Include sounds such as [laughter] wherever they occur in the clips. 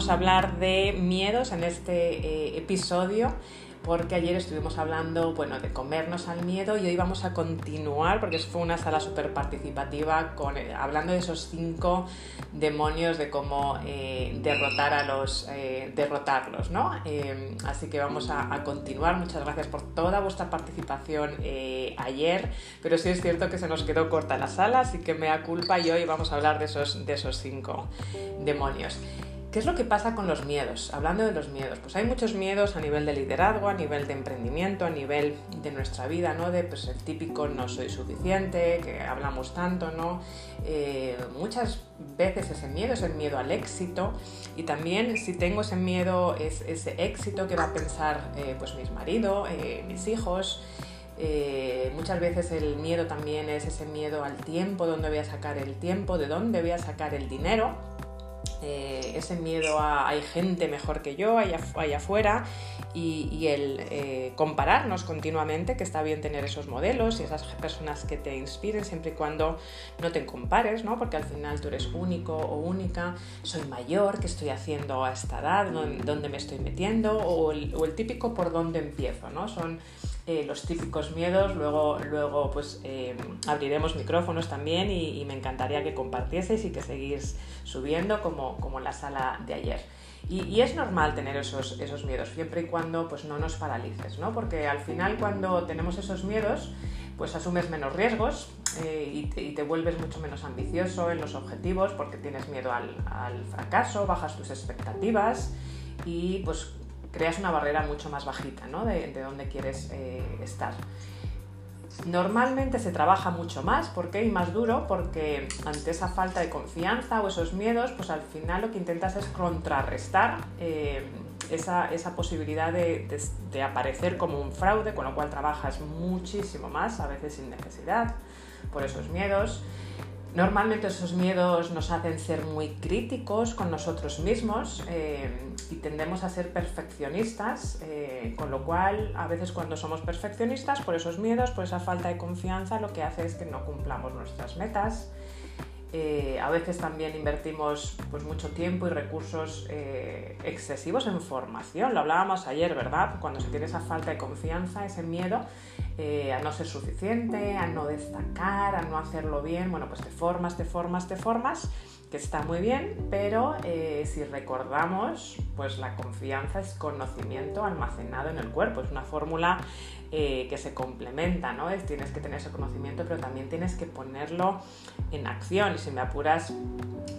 vamos a hablar de miedos en este eh, episodio porque ayer estuvimos hablando bueno, de comernos al miedo y hoy vamos a continuar, porque fue una sala súper participativa, con, eh, hablando de esos cinco demonios, de cómo eh, derrotar a los, derrotarlos, ¿no? así que vamos a, continuar. Muchas gracias por toda vuestra participación ayer, pero sí es cierto que se nos quedó corta la sala, así que me da culpa y hoy vamos a hablar de esos, de esos cinco demonios. ¿Qué es lo que pasa con los miedos? Hablando de los miedos, pues hay muchos miedos a nivel de liderazgo, a nivel de emprendimiento, a nivel de nuestra vida, ¿no? De pues, el típico no soy suficiente, que hablamos tanto, ¿no? Eh, muchas veces ese miedo es el miedo al éxito y también si tengo ese miedo es ese éxito que va a pensar eh, pues mis maridos, eh, mis hijos. muchas veces el miedo también es ese miedo al tiempo, dónde voy a sacar el tiempo, de dónde voy a sacar el dinero eh, ese miedo a hay gente mejor que yo allá, afuera y, el eh, compararnos continuamente, que está bien tener esos modelos y esas personas que te inspiren siempre y cuando no te compares, ¿no? porque al final tú eres único o única, soy mayor, ¿qué estoy haciendo a esta edad? ¿Dónde, me estoy metiendo? O el, típico por dónde empiezo, ¿no? Son eh, los típicos miedos, luego, luego pues eh, abriremos micrófonos también y, me encantaría que compartieseis y que seguís subiendo como, como en la sala de ayer. Y, es normal tener esos, esos miedos, siempre y cuando pues, no nos paralices, ¿no? porque al final cuando tenemos esos miedos, pues asumes menos riesgos eh, y, te, vuelves mucho menos ambicioso en los objetivos porque tienes miedo al, al fracaso, bajas tus expectativas y pues creas una barrera mucho más bajita ¿no? de, de dónde quieres eh, estar. Normalmente se trabaja mucho más, ¿por qué? Y más duro, porque ante esa falta de confianza o esos miedos, pues al final lo que intentas es contrarrestar eh, esa, esa, posibilidad de, de, de, aparecer como un fraude, con lo cual trabajas muchísimo más, a veces sin necesidad, por esos miedos. Normalmente esos miedos nos hacen ser muy críticos con nosotros mismos eh, y tendemos a ser perfeccionistas, eh, con lo cual a veces cuando somos perfeccionistas por esos miedos, por esa falta de confianza, lo que hace es que no cumplamos nuestras metas. Eh, a veces también invertimos pues, mucho tiempo y recursos excesivos en formación. Lo hablábamos ayer, ¿verdad? Cuando se tiene esa falta de confianza, ese miedo, eh, a no ser suficiente, a no destacar, a no hacerlo bien, bueno, pues te formas, te formas, te formas, que está muy bien, pero eh, si recordamos, pues la confianza es conocimiento almacenado en el cuerpo, es una fórmula eh, que se complementa, ¿no? Es, tienes que tener ese conocimiento, pero también tienes que ponerlo en acción, y si me apuras,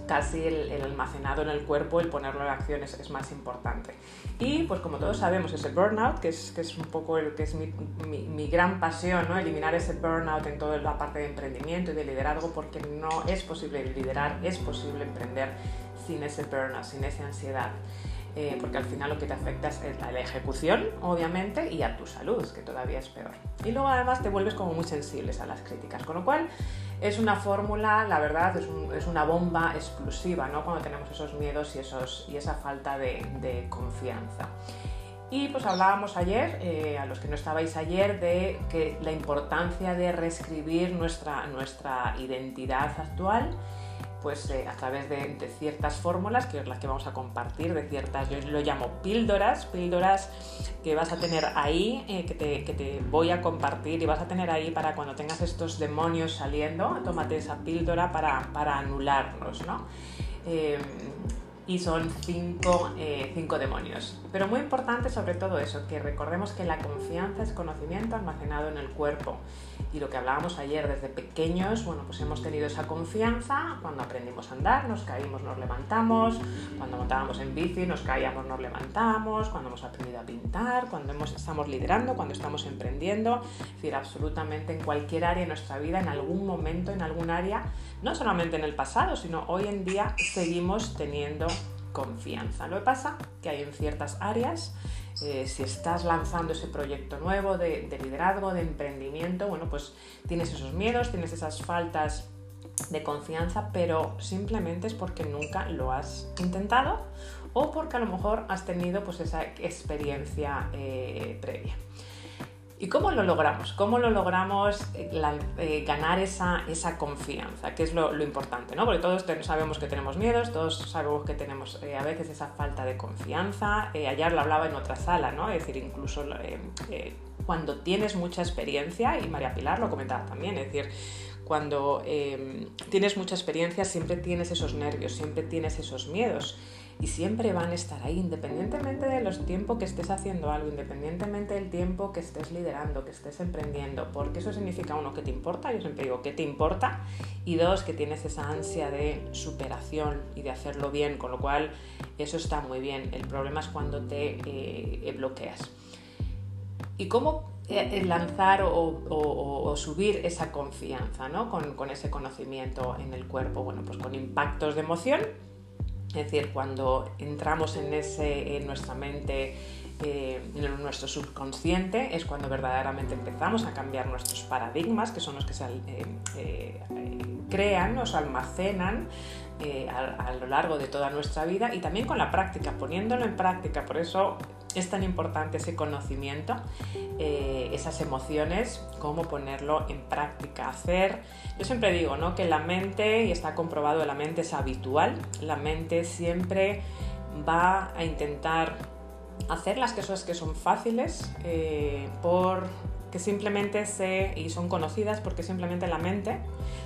casi el, almacenado en el cuerpo, el ponerlo en acción es, más importante. Y pues como todos sabemos, ese burnout, que es, que es un poco el que es mi, mi, gran pasión, ¿no? eliminar ese burnout en toda la parte de emprendimiento y de liderazgo, porque no es posible liderar, es posible emprender sin ese burnout, sin esa ansiedad. Eh, porque al final lo que te afecta es la ejecución, obviamente, y a tu salud, que todavía es peor. Y luego además te vuelves como muy sensibles a las críticas, con lo cual es una fórmula, la verdad, es, una bomba explosiva, ¿no? Cuando tenemos esos miedos y, esos, y esa falta de, confianza. Y pues hablábamos ayer, eh, a los que no estabais ayer, de que la importancia de reescribir nuestra, nuestra identidad actual pues eh, a través de, ciertas fórmulas, que es las que vamos a compartir, de ciertas, yo lo llamo píldoras, píldoras que vas a tener ahí, eh, que, te, voy a compartir y vas a tener ahí para cuando tengas estos demonios saliendo, tómate esa píldora para, para anularlos, ¿no? Eh, y son cinco, cinco, demonios. Pero muy importante sobre todo eso, que recordemos que la confianza es conocimiento almacenado en el cuerpo. Y lo que hablábamos ayer, desde pequeños, bueno, pues hemos tenido esa confianza, cuando aprendimos a andar, nos caímos, nos levantamos, cuando montábamos en bici, nos caíamos, nos levantamos, cuando hemos aprendido a pintar, cuando hemos, estamos liderando, cuando estamos emprendiendo, es decir, absolutamente en cualquier área de nuestra vida, en algún momento, en algún área, no solamente en el pasado, sino hoy en día seguimos teniendo confianza. Lo que pasa que hay en ciertas áreas eh, si estás lanzando ese proyecto nuevo de, liderazgo, de emprendimiento, bueno, pues tienes esos miedos, tienes esas faltas de confianza, pero simplemente es porque nunca lo has intentado o porque a lo mejor has tenido pues esa experiencia eh, previa. ¿Y cómo lo logramos? ¿Cómo lo logramos eh, eh, ganar esa, esa, confianza? Que es lo, importante, ¿no? Porque todos sabemos que tenemos miedos, todos sabemos que tenemos eh, a veces esa falta de confianza. ayer lo hablaba en otra sala, ¿no? Es decir, incluso cuando tienes mucha experiencia, y María Pilar lo comentaba también, es decir, cuando tienes mucha experiencia siempre tienes esos nervios, siempre tienes esos miedos y siempre van a estar ahí, independientemente de los tiempos que estés haciendo algo, independientemente del tiempo que estés liderando, que estés emprendiendo, porque eso significa, uno, que te importa, yo siempre digo, que te importa, y dos, que tienes esa ansia de superación y de hacerlo bien, con lo cual eso está muy bien. El problema es cuando te eh, bloqueas. ¿Y cómo eh, lanzar o, subir esa confianza ¿no? con, con ese conocimiento en el cuerpo? Bueno, pues con impactos de emoción es decir, cuando entramos en, ese, en nuestra mente, eh, en nuestro subconsciente, es cuando verdaderamente empezamos a cambiar nuestros paradigmas, que son los que se eh, eh, crean, nos almacenan a, lo largo de toda nuestra vida y también con la práctica, poniéndolo en práctica. Por eso es tan importante ese conocimiento, eh, esas emociones, cómo ponerlo en práctica, hacer. Yo siempre digo ¿no? que la mente, y está comprobado, la mente es habitual, la mente siempre va a intentar hacer las cosas que son fáciles eh, por que simplemente se, y son conocidas porque simplemente la mente,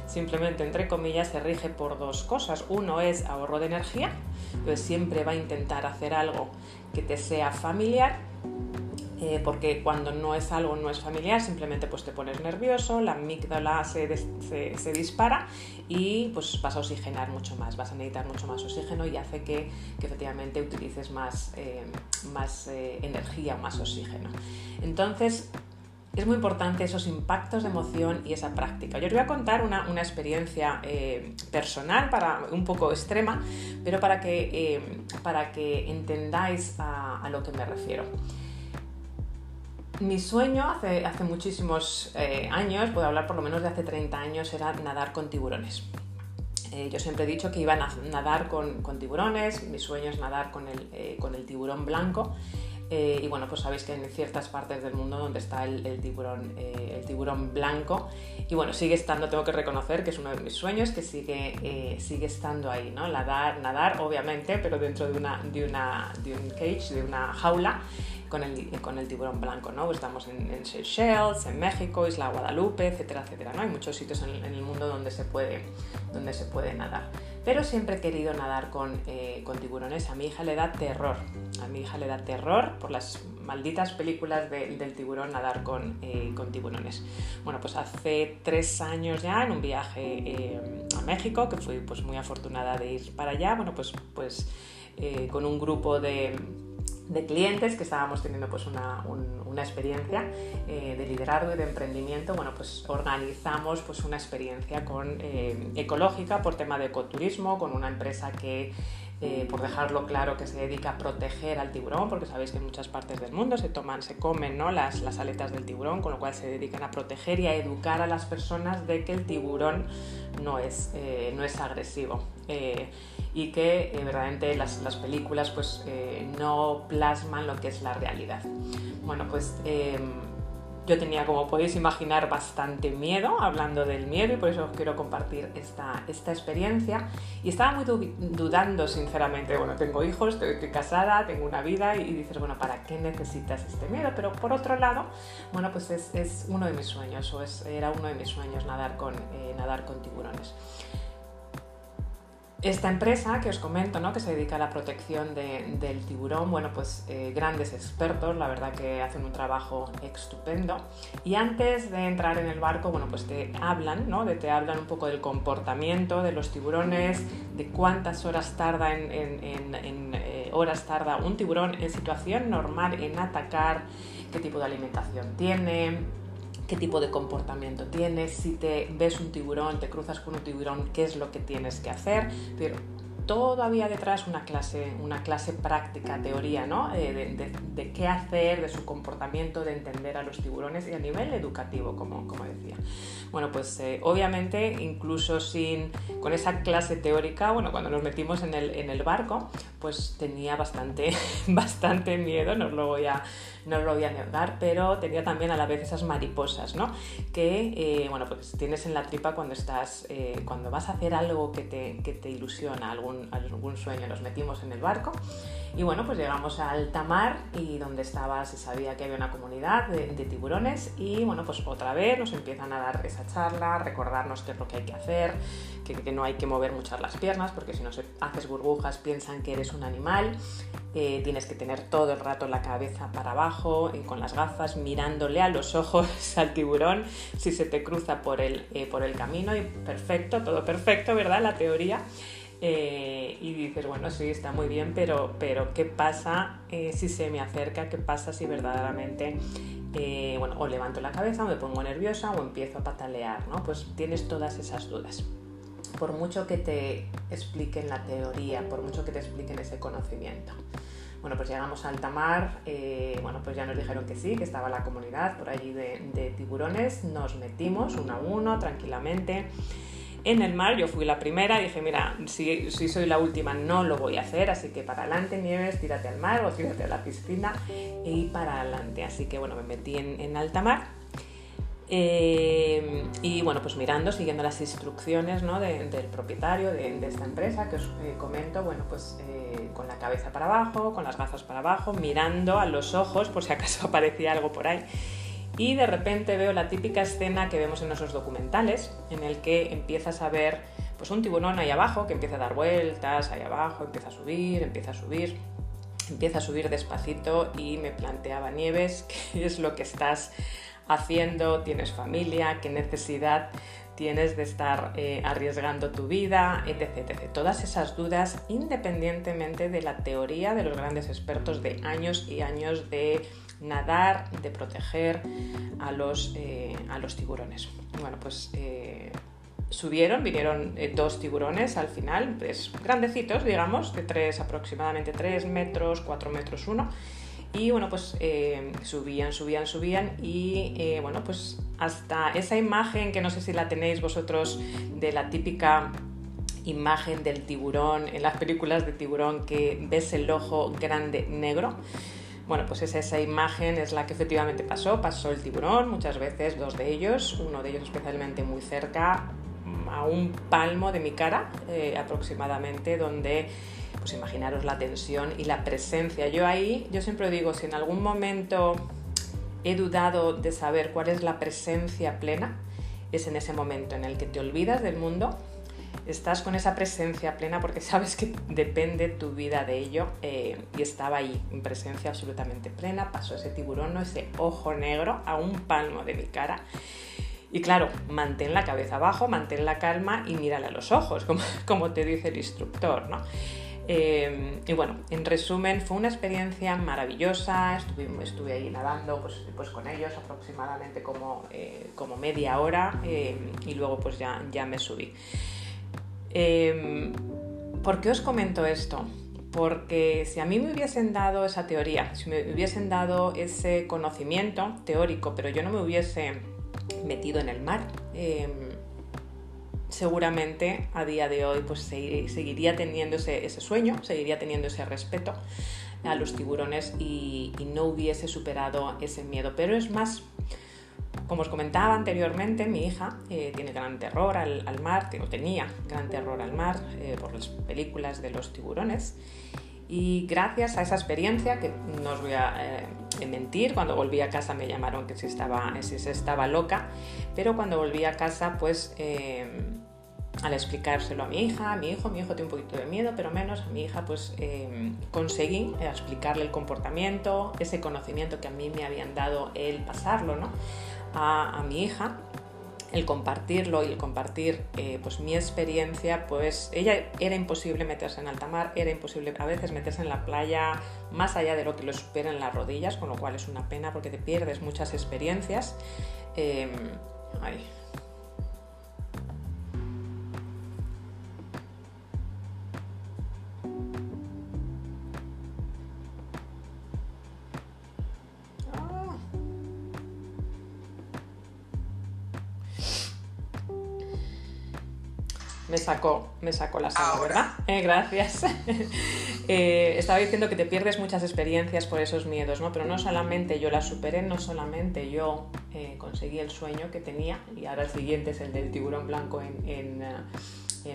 simplemente entre comillas, se rige por dos cosas. Uno es ahorro de energía, entonces siempre va a intentar hacer algo que te sea familiar, eh, porque cuando no es algo no es familiar, simplemente pues te pones nervioso, la amígdala se, dispara y pues vas a oxigenar mucho más, vas a necesitar mucho más oxígeno y hace que, efectivamente utilices más, eh, más eh, energía, más oxígeno. Entonces, es muy importante esos impactos de emoción y esa práctica. Yo os voy a contar una, experiencia eh, personal, para, un poco extrema, pero para que, eh, para que entendáis a, lo que me refiero. Mi sueño hace, hace muchísimos eh, años, puedo hablar por lo menos de hace 30 años, era nadar con tiburones. yo siempre he dicho que iba a nadar con, tiburones, mi sueño es nadar con el, con el tiburón blanco eh, y bueno, pues sabéis que en ciertas partes del mundo donde está el, tiburón, eh, el tiburón blanco, y bueno, sigue estando, tengo que reconocer que es uno de mis sueños, que sigue, eh, sigue estando ahí, ¿no? Nadar, nadar, obviamente, pero dentro de, una, de, una, de un cage, de una jaula, con el, con el tiburón blanco, ¿no? Estamos en, Seychelles, en México, Isla Guadalupe, etcétera, etcétera, ¿no? Hay muchos sitios en, el mundo donde se puede, donde se puede nadar pero siempre he querido nadar eh, con, tiburones. A mi hija le da terror, a mi hija le da terror por las malditas películas del tiburón nadar eh, con, tiburones. Bueno, pues hace tres años ya en un viaje eh, a México, que fui pues muy afortunada de ir para allá, bueno, pues, pues con un grupo de de clientes que estábamos teniendo pues una, experiencia eh, de liderazgo y de emprendimiento, bueno, pues organizamos pues una experiencia con, eh, ecológica por tema de ecoturismo, con una empresa que, eh, por dejarlo claro, que se dedica a proteger al tiburón, porque sabéis que en muchas partes del mundo se toman, se comen ¿no? las, las aletas del tiburón, con lo cual se dedican a proteger y a educar a las personas de que el tiburón no es, no es agresivo y que eh, verdaderamente las, las, películas pues eh, no plasman lo que es la realidad. Bueno, pues em, yo tenía, como podéis imaginar, bastante miedo hablando del miedo y por eso os quiero compartir esta, esta experiencia. Y estaba muy dudando, sinceramente. Bueno, tengo hijos, estoy, casada, tengo una vida y, dices, bueno, ¿para qué necesitas este miedo? Pero por otro lado, bueno, pues es, es uno de mis sueños o es, era uno de mis sueños nadar con, eh, nadar con tiburones. Esta empresa que os comento, ¿no? que se dedica a la protección del tiburón, bueno, pues eh, grandes expertos, la verdad que hacen un trabajo estupendo. Y antes de entrar en el barco, bueno, pues te hablan, ¿no? De, te hablan un poco del comportamiento de los tiburones, de cuántas horas tarda en, eh, horas tarda un tiburón en situación normal en atacar, qué tipo de alimentación tiene, qué tipo de comportamiento tienes, si te ves un tiburón, te cruzas con un tiburón, qué es lo que tienes que hacer. Pero todo había detrás una clase, una clase práctica, teoría, ¿no? Eh, de, qué hacer, de su comportamiento, de entender a los tiburones y a nivel educativo, como, como decía. Bueno, pues eh, obviamente, incluso sin, con esa clase teórica, bueno, cuando nos metimos en el, en el barco, pues tenía bastante, [laughs] bastante miedo, no lo voy a, no lo voy a negar, pero tenía también a la vez esas mariposas, ¿no? Que, eh, bueno, pues tienes en la tripa cuando estás, eh, cuando vas a hacer algo que te, que te ilusiona, algún, algún sueño, nos metimos en el barco y bueno, pues llegamos a alta mar y donde estaba se sabía que había una comunidad de, tiburones y bueno, pues otra vez nos empiezan a dar esa charla, recordarnos qué es lo que hay que hacer, que, no hay que mover muchas las piernas porque si no haces burbujas piensan que eres un animal, eh, tienes que tener todo el rato la cabeza para abajo y con las gafas mirándole a los ojos [laughs] al tiburón si se te cruza por el, eh, por el camino y perfecto, todo perfecto, ¿verdad? La teoría. Eh, y dices, bueno, sí, está muy bien, pero, pero ¿qué pasa eh, si se me acerca? ¿Qué pasa si verdaderamente, eh, bueno, o levanto la cabeza, o me pongo nerviosa, o empiezo a patalear, ¿no? Pues tienes todas esas dudas. Por mucho que te expliquen la teoría, por mucho que te expliquen ese conocimiento. Bueno, pues llegamos a alta mar, bueno, pues ya nos dijeron que sí, que estaba la comunidad por allí de tiburones, nos metimos uno a uno, tranquilamente en el mar. Yo fui la primera, dije, mira, si, soy la última no lo voy a hacer, así que para adelante, Nieves, tírate al mar o tírate a la piscina y para adelante. Así que bueno, me metí en, alta mar. Eh, y bueno, pues mirando, siguiendo las instrucciones del propietario de, esta empresa que os eh, comento, bueno, pues eh, con la cabeza para abajo, con las gafas para abajo, mirando a los ojos por si acaso [laughs] aparecía algo por ahí y de repente veo la típica escena que vemos en nuestros documentales, en el que empiezas a ver pues un tiburón ahí abajo que empieza a dar vueltas ahí abajo, empieza a subir, empieza a subir, empieza a subir despacito y me planteaba Nieves, [laughs] ¿qué es lo que estás haciendo? ¿Tienes familia? ¿Qué necesidad tienes de estar eh, arriesgando tu vida? Etc, etc. Todas esas dudas independientemente de la teoría de los grandes expertos de años y años de nadar, de proteger a los, eh, a los tiburones. Bueno, pues eh, subieron, vinieron eh, dos tiburones al final, pues grandecitos, digamos, de tres, aproximadamente 3 metros, 4 metros uno. Y bueno, pues subían, subían, subían y bueno, pues hasta esa imagen que no sé si la tenéis vosotros de la típica imagen del tiburón en las películas de tiburón que ves el ojo grande negro. Bueno, pues esa imagen es la que efectivamente pasó. Pasó el tiburón, muchas veces dos de ellos, uno de ellos especialmente muy cerca, a un palmo de mi cara eh, aproximadamente, donde pues imaginaros la tensión y la presencia. Yo ahí, yo siempre digo, si en algún momento he dudado de saber cuál es la presencia plena, es en ese momento en el que te olvidas del mundo estás con esa presencia plena porque sabes que depende tu vida de ello eh, y estaba ahí en presencia absolutamente plena, pasó ese tiburón, ese ojo negro a un palmo de mi cara. Y claro, mantén la cabeza abajo, mantén la calma y mírale a los ojos, como, [laughs] como te dice el instructor, ¿no? Eh, y bueno, en resumen, fue una experiencia maravillosa, estuve, estuve ahí nadando pues, pues con ellos aproximadamente como, eh, como media hora y luego pues ya, ya me subí. Em, ¿Por qué os comento esto? Porque si a mí me hubiesen dado esa teoría, si me hubiesen dado ese conocimiento teórico, pero yo no me hubiese metido en el mar, em, seguramente a día de hoy pues seguiría teniendo ese, sueño, seguiría teniendo ese respeto a los tiburones y, y no hubiese superado ese miedo. Pero es más como os comentaba anteriormente, mi hija eh, tiene gran terror al, mar, no tenía gran terror al mar eh, por las películas de los tiburones. Y gracias a esa experiencia, que no os voy a eh, mentir, cuando volví a casa me llamaron que si estaba, si estaba loca, pero cuando volví a casa, pues al explicárselo a mi hija, a mi hijo, mi hijo tiene un poquito de miedo, pero menos, a mi hija pues conseguí explicarle el comportamiento, ese conocimiento que a mí me habían dado el pasarlo, ¿no? A, mi hija el compartirlo y el compartir eh, pues mi experiencia, pues ella era imposible meterse en alta mar, era imposible a veces meterse en la playa más allá de lo que lo superan las rodillas, con lo cual es una pena porque te pierdes muchas experiencias. Em, me sacó, me sacó la sala, ¿verdad? Eh, gracias. [laughs] Eh, estaba diciendo que te pierdes muchas experiencias por esos miedos, ¿no? Pero no solamente yo las superé, no solamente yo eh, conseguí el sueño que tenía, y ahora el siguiente es el del tiburón blanco en en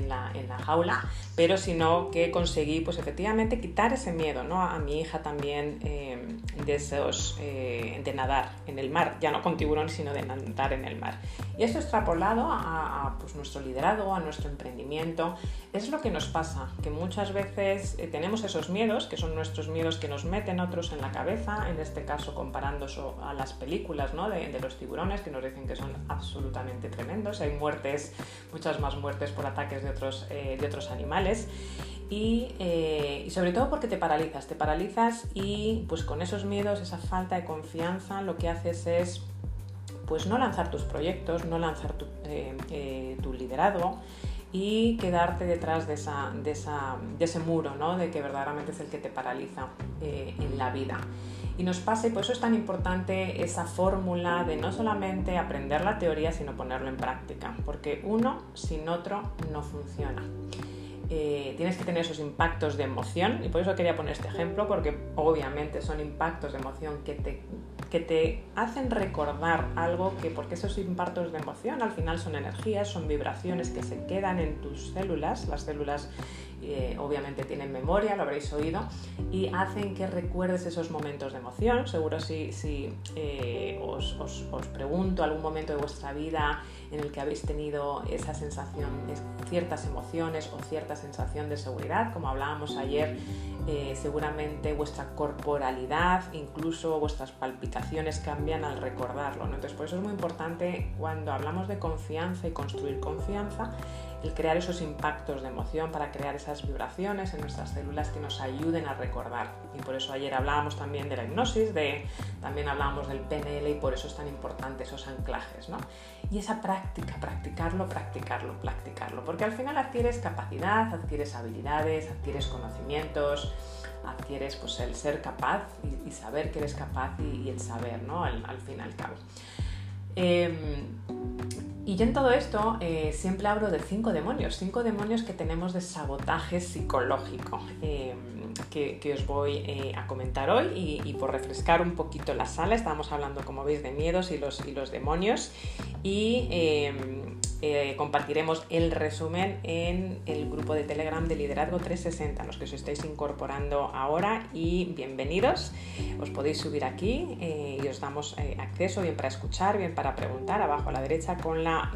la, en la jaula, pero sino que conseguí pues efectivamente quitar ese miedo ¿no? a mi hija también eh, de, esos, eh, de nadar en el mar, ya no con tiburones, sino de nadar en el mar. Y esto extrapolado a, pues, nuestro liderazgo, a nuestro emprendimiento, es lo que nos pasa, que muchas veces eh, tenemos esos miedos, que son nuestros miedos que nos meten otros en la cabeza, en este caso comparando a las películas ¿no? de, de los tiburones, que nos dicen que son absolutamente tremendos, hay muertes, muchas más muertes por ataques de otros, eh, de otros animales. Eh, y, sobre todo porque te paralizas, te paralizas y pues con esos miedos, esa falta de confianza, lo que haces es pues no lanzar tus proyectos, no lanzar tu, eh, tu liderazgo y quedarte detrás de, esa, de, esa, de, ese muro, ¿no? de que verdaderamente es el que te paraliza en la vida y nos pasa y por eso es tan importante esa fórmula de no solamente aprender la teoría, sino ponerlo en práctica, porque uno sin otro no funciona. Eh, tienes que tener esos impactos de emoción y por eso quería poner este ejemplo, porque obviamente son impactos de emoción que te, que te hacen recordar algo que, porque esos impactos de emoción al final son energías, son vibraciones que se quedan en tus células, las células eh, obviamente tienen memoria, lo habréis oído, y hacen que recuerdes esos momentos de emoción. Seguro si, eh, os, pregunto algún momento de vuestra vida en el que habéis tenido esa sensación, ciertas emociones o cierta sensación de seguridad, como hablábamos ayer, eh, seguramente vuestra corporalidad, incluso vuestras palpitaciones cambian al recordarlo. Entonces, por eso es muy importante cuando hablamos de confianza y construir confianza, el crear esos impactos de emoción para crear esas vibraciones en nuestras células que nos ayuden a recordar. Y por eso ayer hablábamos también de la hipnosis, de, también hablábamos del PNL y por eso es tan importante esos anclajes. ¿no? Y esa práctica, practicarlo, practicarlo, practicarlo, porque al final adquieres capacidad, adquieres habilidades, adquieres conocimientos, adquieres pues, el ser capaz y, saber que eres capaz y, el saber, ¿no? al, al fin y al cabo. Em, y yo en todo esto eh, siempre hablo de cinco demonios, cinco demonios que tenemos de sabotaje psicológico. Eh, que, os voy eh, a comentar hoy y, por refrescar un poquito la sala, estábamos hablando como veis de miedos y los, y los demonios y em, eh, compartiremos el resumen en el grupo de Telegram de Liderazgo 360, los que os estáis incorporando ahora y bienvenidos. Os podéis subir aquí eh, y os damos acceso bien para escuchar, bien para preguntar, abajo a la derecha con la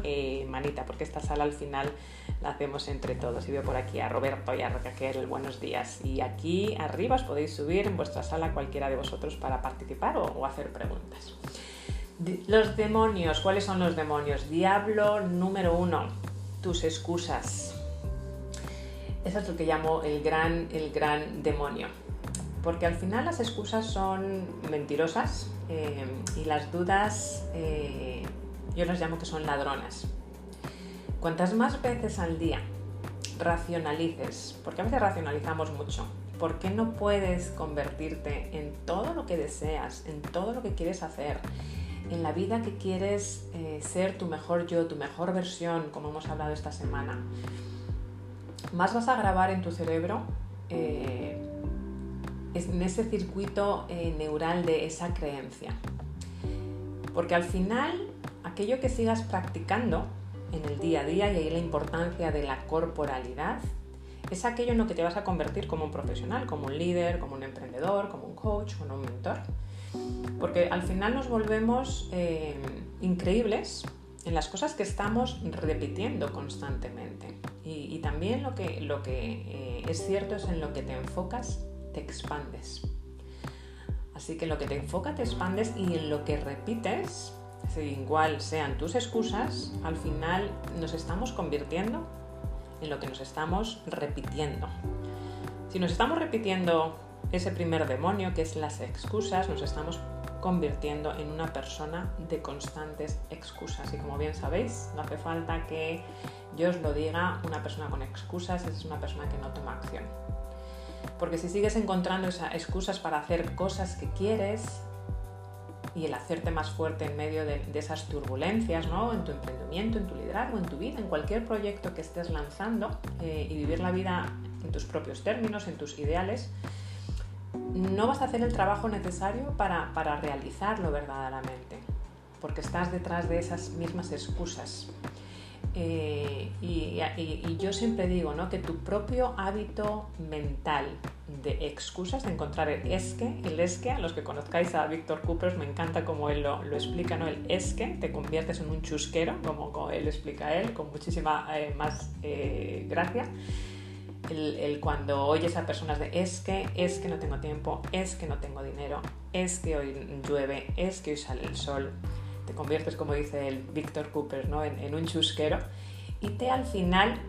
manita, porque esta sala al final la hacemos entre todos. Y veo por aquí a Roberto y a Raquel, buenos días. Y aquí arriba os podéis subir en vuestra sala cualquiera de vosotros para participar o, hacer preguntas. Los demonios, ¿cuáles son los demonios? Diablo número uno, tus excusas. Eso es lo que llamo el gran, el gran demonio. Porque al final las excusas son mentirosas eh, y las dudas eh, yo las llamo que son ladronas. Cuantas más veces al día racionalices, porque a veces racionalizamos mucho, ¿por qué no puedes convertirte en todo lo que deseas, en todo lo que quieres hacer, en la vida que quieres eh, ser tu mejor yo, tu mejor versión, como hemos hablado esta semana? Más vas a grabar en tu cerebro eh, en ese circuito eh, neural de esa creencia. Porque al final, aquello que sigas practicando, en el día a día y ahí la importancia de la corporalidad es aquello en lo que te vas a convertir como un profesional, como un líder, como un emprendedor, como un coach, como un mentor. Porque al final nos volvemos eh, increíbles en las cosas que estamos repitiendo constantemente. Y, también lo que, lo que eh, es cierto es en lo que te enfocas, te expandes. Así que lo que te enfoca, te expandes y en lo que repites, igual sean tus excusas, al final nos estamos convirtiendo en lo que nos estamos repitiendo. Si nos estamos repitiendo ese primer demonio, que es las excusas, nos estamos convirtiendo en una persona de constantes excusas. Y como bien sabéis, no hace falta que yo os lo diga, una persona con excusas es una persona que no toma acción. Porque si sigues encontrando esas excusas para hacer cosas que quieres, y el hacerte más fuerte en medio de, esas turbulencias, ¿no? En tu emprendimiento, en tu liderazgo, en tu vida, en cualquier proyecto que estés lanzando eh, y vivir la vida en tus propios términos, en tus ideales, no vas a hacer el trabajo necesario para, para realizarlo verdaderamente, porque estás detrás de esas mismas excusas. Eh, y, yo siempre digo ¿no? que tu propio hábito mental de excusas, de encontrar el esque, el esque, a los que conozcáis a Víctor Cooper, me encanta como él lo, explica, ¿no? el esque, te conviertes en un chusquero, como, él explica él, con muchísima eh, más eh, gracia. El, cuando oyes a personas de es que, es que no tengo tiempo, es que no tengo dinero, es que hoy llueve, es que hoy sale el sol, te conviertes, como dice el Víctor Cooper, ¿no? en, un chusquero y te al final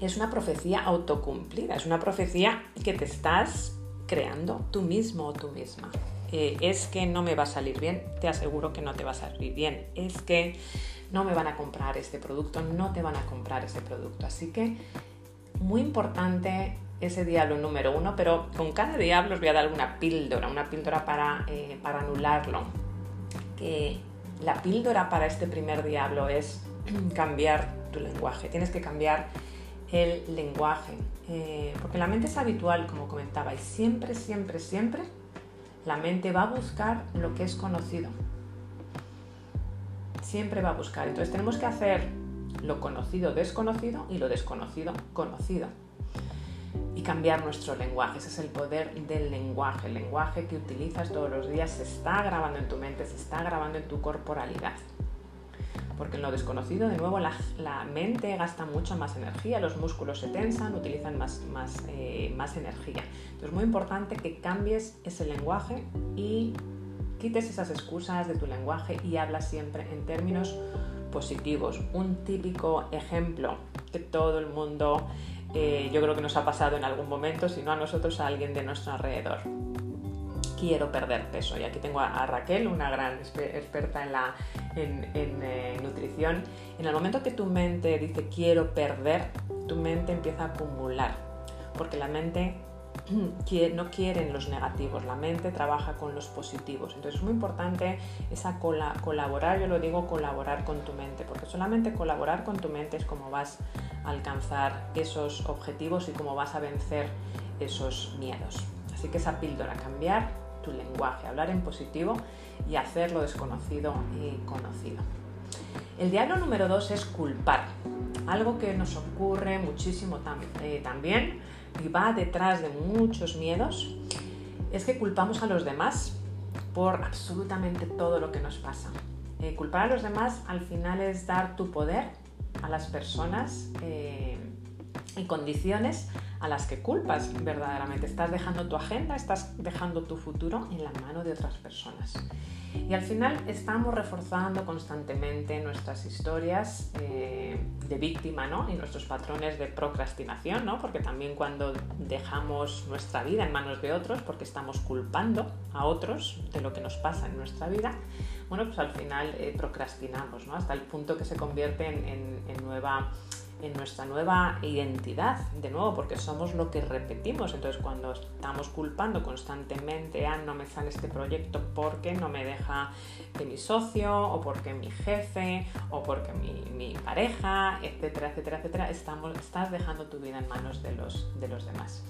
es una profecía autocumplida, es una profecía que te estás creando tú mismo o tú misma. Eh, es que no me va a salir bien, te aseguro que no te va a salir bien. Es que no me van a comprar este producto, no te van a comprar ese producto. Así que muy importante ese diablo número uno, pero con cada diablo os voy a dar una píldora, una píldora para, eh, para anularlo. Que la píldora para este primer diablo es [clears throat] cambiar tu lenguaje. Tienes que cambiar el lenguaje. Eh, porque la mente es habitual, como comentaba, y siempre, siempre, siempre la mente va a buscar lo que es conocido. Siempre va a buscar. Entonces tenemos que hacer lo conocido desconocido y lo desconocido conocido y cambiar nuestro lenguaje. Ese es el poder del lenguaje. El lenguaje que utilizas todos los días se está grabando en tu mente, se está grabando en tu corporalidad. Porque en lo desconocido, de nuevo, la, mente gasta mucha más energía, los músculos se tensan, utilizan más, más, eh, más energía. Entonces es muy importante que cambies ese lenguaje y quites esas excusas de tu lenguaje y hablas siempre en términos positivos. Un típico ejemplo que todo el mundo eh, yo creo que nos ha pasado en algún momento, si no a nosotros, a alguien de nuestro alrededor. Quiero perder peso. Y aquí tengo a, Raquel, una gran experta en, la, en, eh, nutrición. En el momento que tu mente dice quiero perder, tu mente empieza a acumular. Porque la mente [clears throat] no quieren los negativos, la mente trabaja con los positivos. Entonces es muy importante esa colaborar, yo lo digo colaborar con tu mente, porque solamente colaborar con tu mente es como vas a alcanzar esos objetivos y cómo vas a vencer esos miedos. Así que esa píldora, cambiar tu lenguaje, hablar en positivo y hacer lo desconocido y conocido. El diablo número dos es culpar, algo que nos ocurre muchísimo eh, también y va detrás de muchos miedos es que culpamos a los demás por absolutamente todo lo que nos pasa. Eh, culpar a los demás al final es dar tu poder a las personas eh, y condiciones a las que culpas verdaderamente. Estás dejando tu agenda, estás dejando tu futuro en la mano de otras personas. Y al final estamos reforzando constantemente nuestras historias eh, de víctima ¿no? y nuestros patrones de procrastinación, ¿no? porque también cuando dejamos nuestra vida en manos de otros, porque estamos culpando a otros de lo que nos pasa en nuestra vida, bueno, pues al final eh, procrastinamos, ¿no? hasta el punto que se convierte en, en nueva en nuestra nueva identidad, de nuevo, porque somos lo que repetimos. Entonces, cuando estamos culpando constantemente, ah, no me sale este proyecto porque no me deja de mi socio, o porque mi jefe, o porque mi, pareja, etcétera, etcétera, etcétera, estás dejando tu vida en manos de los, de los demás.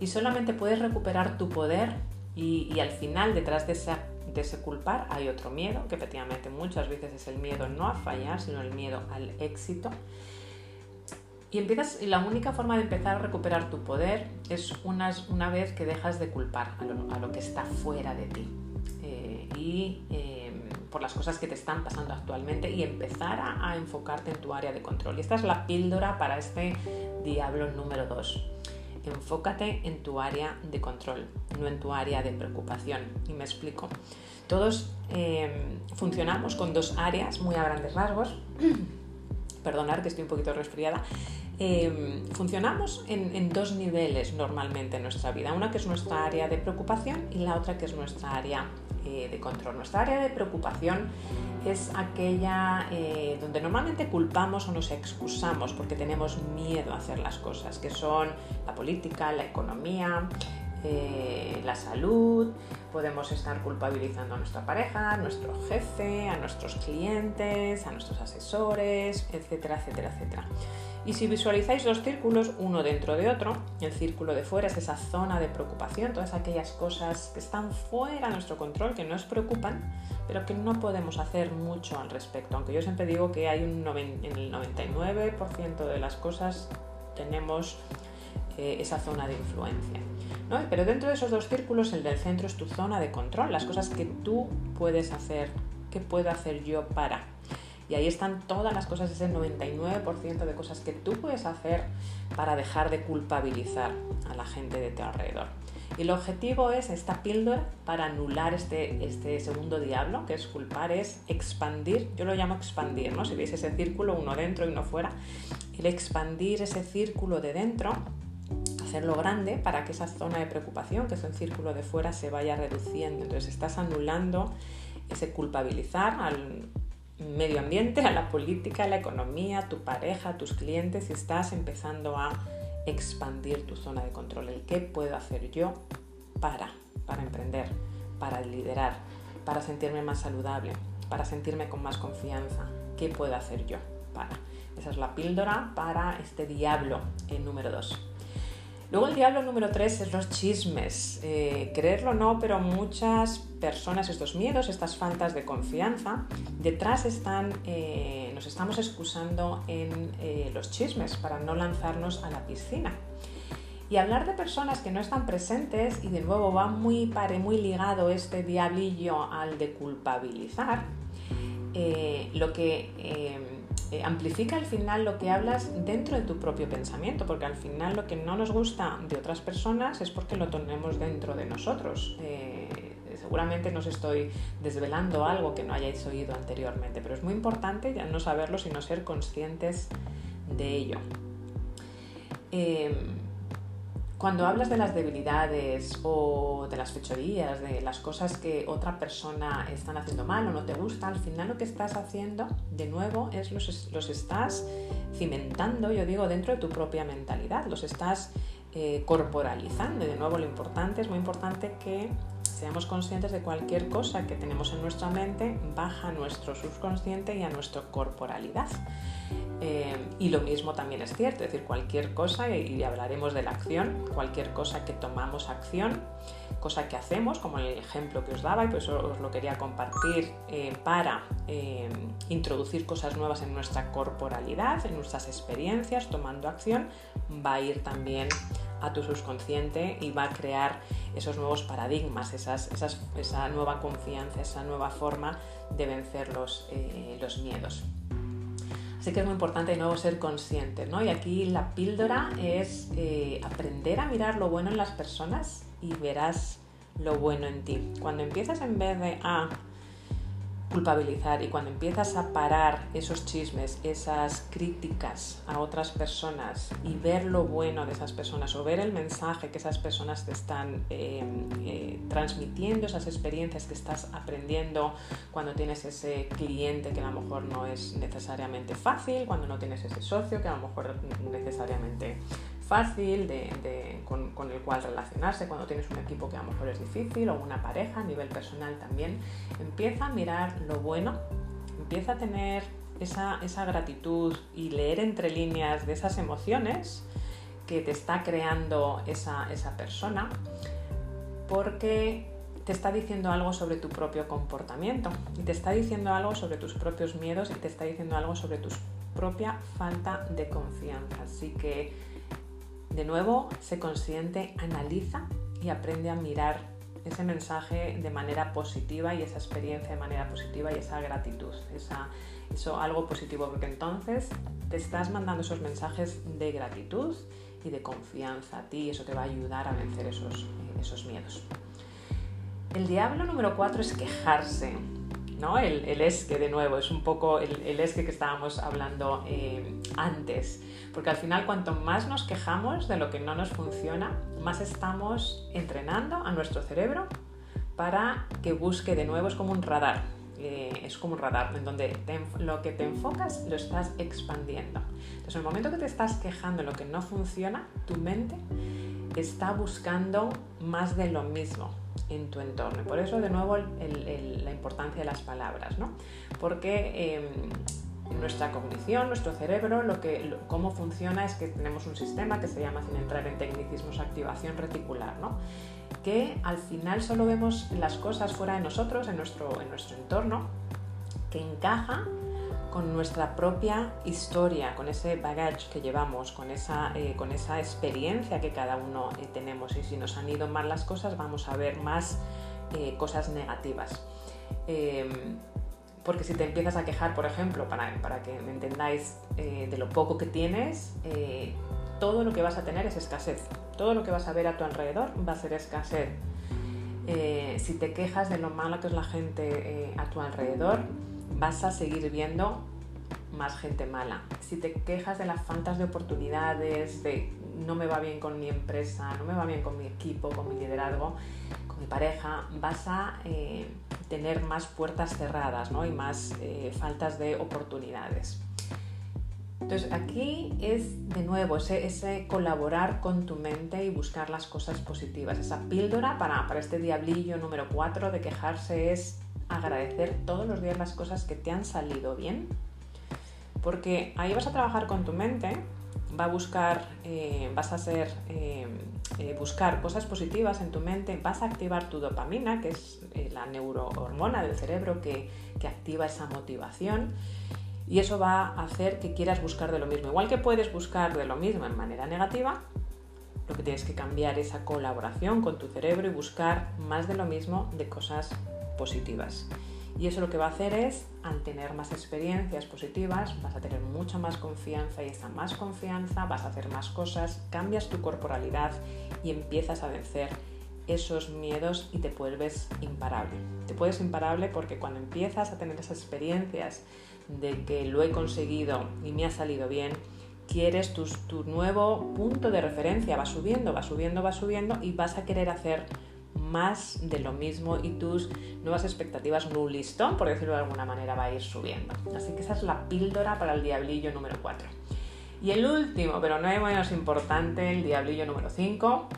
Y solamente puedes recuperar tu poder y, y al final, detrás de esa de ese culpar hay otro miedo, que efectivamente muchas veces es el miedo no a fallar, sino el miedo al éxito. Y empiezas, y la única forma de empezar a recuperar tu poder es una, una vez que dejas de culpar a lo, que está fuera de ti. Eh, y em, por las cosas que te están pasando actualmente y empezar a, enfocarte en tu área de control. Y esta es la píldora para este diablo número 2. Enfócate en tu área de control, no en tu área de preocupación. Y me explico. Todos em, funcionamos con dos áreas muy a grandes rasgos. [coughs] Perdonar que estoy un poquito resfriada. Em, funcionamos en, dos niveles normalmente en nuestra vida. Una que es nuestra área de preocupación y la otra que es nuestra área eh, de control. Nuestra área de preocupación es aquella eh, donde normalmente culpamos o nos excusamos porque tenemos miedo a hacer las cosas, que son la política, la economía, eh, la salud, podemos estar culpabilizando a nuestra pareja, a nuestro jefe, a nuestros clientes, a nuestros asesores, etcétera, etcétera, etcétera. Y si visualizáis dos círculos, uno dentro de otro, el círculo de fuera es esa zona de preocupación, todas aquellas cosas que están fuera de nuestro control, que nos preocupan, pero que no podemos hacer mucho al respecto. Aunque yo siempre digo que hay un en el 99% de las cosas tenemos eh, esa zona de influencia. Pero dentro de esos dos círculos, el del centro es tu zona de control, las cosas que tú puedes hacer, que puedo hacer yo para. Y ahí están todas las cosas, ese 99% de cosas que tú puedes hacer para dejar de culpabilizar a la gente de tu alrededor. Y el objetivo es esta píldora para anular este, este segundo diablo, que es culpar, es expandir, yo lo llamo expandir, ¿no? Si veis ese círculo, uno dentro y uno fuera, el expandir ese círculo de dentro, hacerlo grande para que esa zona de preocupación, que es el círculo de fuera, se vaya reduciendo. Entonces estás anulando ese culpabilizar al medio ambiente, a la política, a la economía, a tu pareja, a tus clientes y estás empezando a expandir tu zona de control. El qué puedo hacer yo para, para emprender, para liderar, para sentirme más saludable, para sentirme con más confianza. ¿Qué puedo hacer yo para? Esa es la píldora para este diablo el número 2. Luego el diablo número 3 es los chismes. Eh, creerlo no, pero muchas personas, estos miedos, estas faltas de confianza, detrás están, eh, nos estamos excusando en eh, los chismes para no lanzarnos a la piscina. Y hablar de personas que no están presentes, y de nuevo va muy, pare, muy ligado este diablillo al de culpabilizar, lo que eh, amplifica al final lo que hablas dentro de tu propio pensamiento, porque al final lo que no nos gusta de otras personas es porque lo tenemos dentro de nosotros. Eh, seguramente nos estoy desvelando algo que no hayáis oído anteriormente, pero es muy importante ya no saberlo, sino ser conscientes de ello. Eh, cuando hablas de las debilidades o de las fechorías, de las cosas que otra persona están haciendo mal o no te gusta, al final lo que estás haciendo, de nuevo, es los, los estás cimentando, yo digo, dentro de tu propia mentalidad, los estás eh, corporalizando. Y de nuevo, lo importante, es muy importante que seamos conscientes de cualquier cosa que tenemos en nuestra mente, baja a nuestro subconsciente y a nuestra corporalidad. Eh, y lo mismo también es cierto, es decir, cualquier cosa, y hablaremos de la acción, cualquier cosa que tomamos acción, cosa que hacemos, como el ejemplo que os daba, y pues os lo quería compartir eh, para eh, introducir cosas nuevas en nuestra corporalidad, en nuestras experiencias, tomando acción, va a ir también a tu subconsciente y va a crear esos nuevos paradigmas, esa nueva confianza, esa nueva forma de vencer los, los miedos. Así que es muy importante de nuevo ser consciente, ¿no? Y aquí la píldora es eh, aprender a mirar lo bueno en las personas y verás lo bueno en ti. Cuando empiezas en vez de, ah, culpabilizar y cuando empiezas a parar esos chismes, esas críticas a otras personas y ver lo bueno de esas personas o ver el mensaje que esas personas te están eh, eh, transmitiendo, esas experiencias que estás aprendiendo cuando tienes ese cliente que a lo mejor no es necesariamente fácil, cuando no tienes ese socio que a lo mejor necesariamente fácil con, el cual relacionarse cuando tienes un equipo que a lo mejor es difícil o una pareja a nivel personal también. Empieza a mirar lo bueno, empieza a tener esa, gratitud y leer entre líneas de esas emociones que te está creando esa, esa persona porque te está diciendo algo sobre tu propio comportamiento y te está diciendo algo sobre tus propios miedos y te está diciendo algo sobre tu propia falta de confianza. Así que de nuevo, sé consciente, analiza y aprende a mirar ese mensaje de manera positiva y esa experiencia de manera positiva y esa gratitud, eso algo positivo, porque entonces te estás mandando esos mensajes de gratitud y de confianza a ti y eso te va a ayudar a vencer esos, esos miedos. El diablo número cuatro es quejarse. ¿No? El, esque, de nuevo, es un poco el, el esque que estábamos hablando eh, antes. Porque al final, cuanto más nos quejamos de lo que no nos funciona, más estamos entrenando a nuestro cerebro para que busque de nuevo, es como un radar. Eh, es como un radar en donde lo que te enfocas lo estás expandiendo. Entonces, en el momento que te estás quejando de lo que no funciona, tu mente está buscando más de lo mismo en tu entorno. Por eso, de nuevo, la importancia de las palabras, ¿no? Porque em, nuestra cognición, nuestro cerebro, lo que, cómo funciona es que tenemos un sistema que se llama, sin entrar en tecnicismos, activación reticular, ¿no? que al final solo vemos las cosas fuera de nosotros, en nuestro, en nuestro entorno, que encaja con nuestra propia historia, con ese baggage que llevamos, con esa, eh, con esa experiencia que cada uno eh, tenemos. Y si nos han ido mal las cosas, vamos a ver más eh, cosas negativas. Em, porque si te empiezas a quejar, por ejemplo, para, para que me entendáis de lo poco que tienes, todo lo que vas a tener es escasez. Todo lo que vas a ver a tu alrededor va a ser escasez. si te quejas de lo malo que es la gente a tu alrededor, vas a seguir viendo más gente mala. Si te quejas de las faltas de oportunidades, de no me va bien con mi empresa, no me va bien con mi equipo, con mi liderazgo, con mi pareja, vas a eh, tener más puertas cerradas ¿no? y más eh, faltas de oportunidades. Entonces aquí es de nuevo ese, colaborar con tu mente y buscar las cosas positivas. Esa píldora para, para este diablillo número 4 de quejarse es agradecer todos los días las cosas que te han salido bien, porque ahí vas a trabajar con tu mente, va a buscar, eh, vas a hacer, eh, eh, buscar cosas positivas en tu mente, vas a activar tu dopamina, que es la neurohormona del cerebro que, que activa esa motivación. Y eso va a hacer que quieras buscar de lo mismo. Igual que puedes buscar de lo mismo en manera negativa, lo que tienes que cambiar es esa colaboración con tu cerebro y buscar más de lo mismo de cosas positivas. Y eso lo que va a hacer es, al tener más experiencias positivas, vas a tener mucha más confianza y esa más confianza vas a hacer más cosas, cambias tu corporalidad y empiezas a vencer esos miedos y te vuelves imparable. Te puedes imparable porque cuando empiezas a tener esas experiencias de que lo he conseguido y me ha salido bien, quieres tu, tu nuevo punto de referencia, va subiendo, va subiendo, va subiendo y vas a querer hacer más de lo mismo y tus nuevas expectativas, un listón, por decirlo de alguna manera, va a ir subiendo. Así que esa es la píldora para el diablillo número 4. Y el último, pero no menos importante, el diablillo número 5,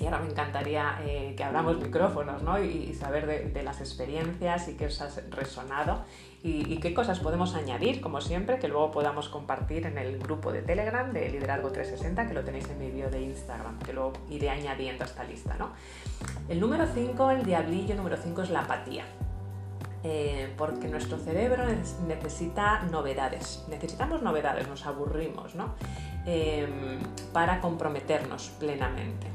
y ahora me encantaría eh, que abramos micrófonos ¿no? y, saber de, las experiencias y qué os ha resonado y, qué cosas podemos añadir, como siempre, que luego podamos compartir en el grupo de Telegram de Liderazgo 360, que lo tenéis en mi vídeo de Instagram, que luego iré añadiendo a esta lista. ¿no? El número 5, el diablillo número 5 es la apatía. Eh, porque nuestro cerebro necesita novedades, necesitamos novedades, nos aburrimos, ¿no? Eh, para comprometernos plenamente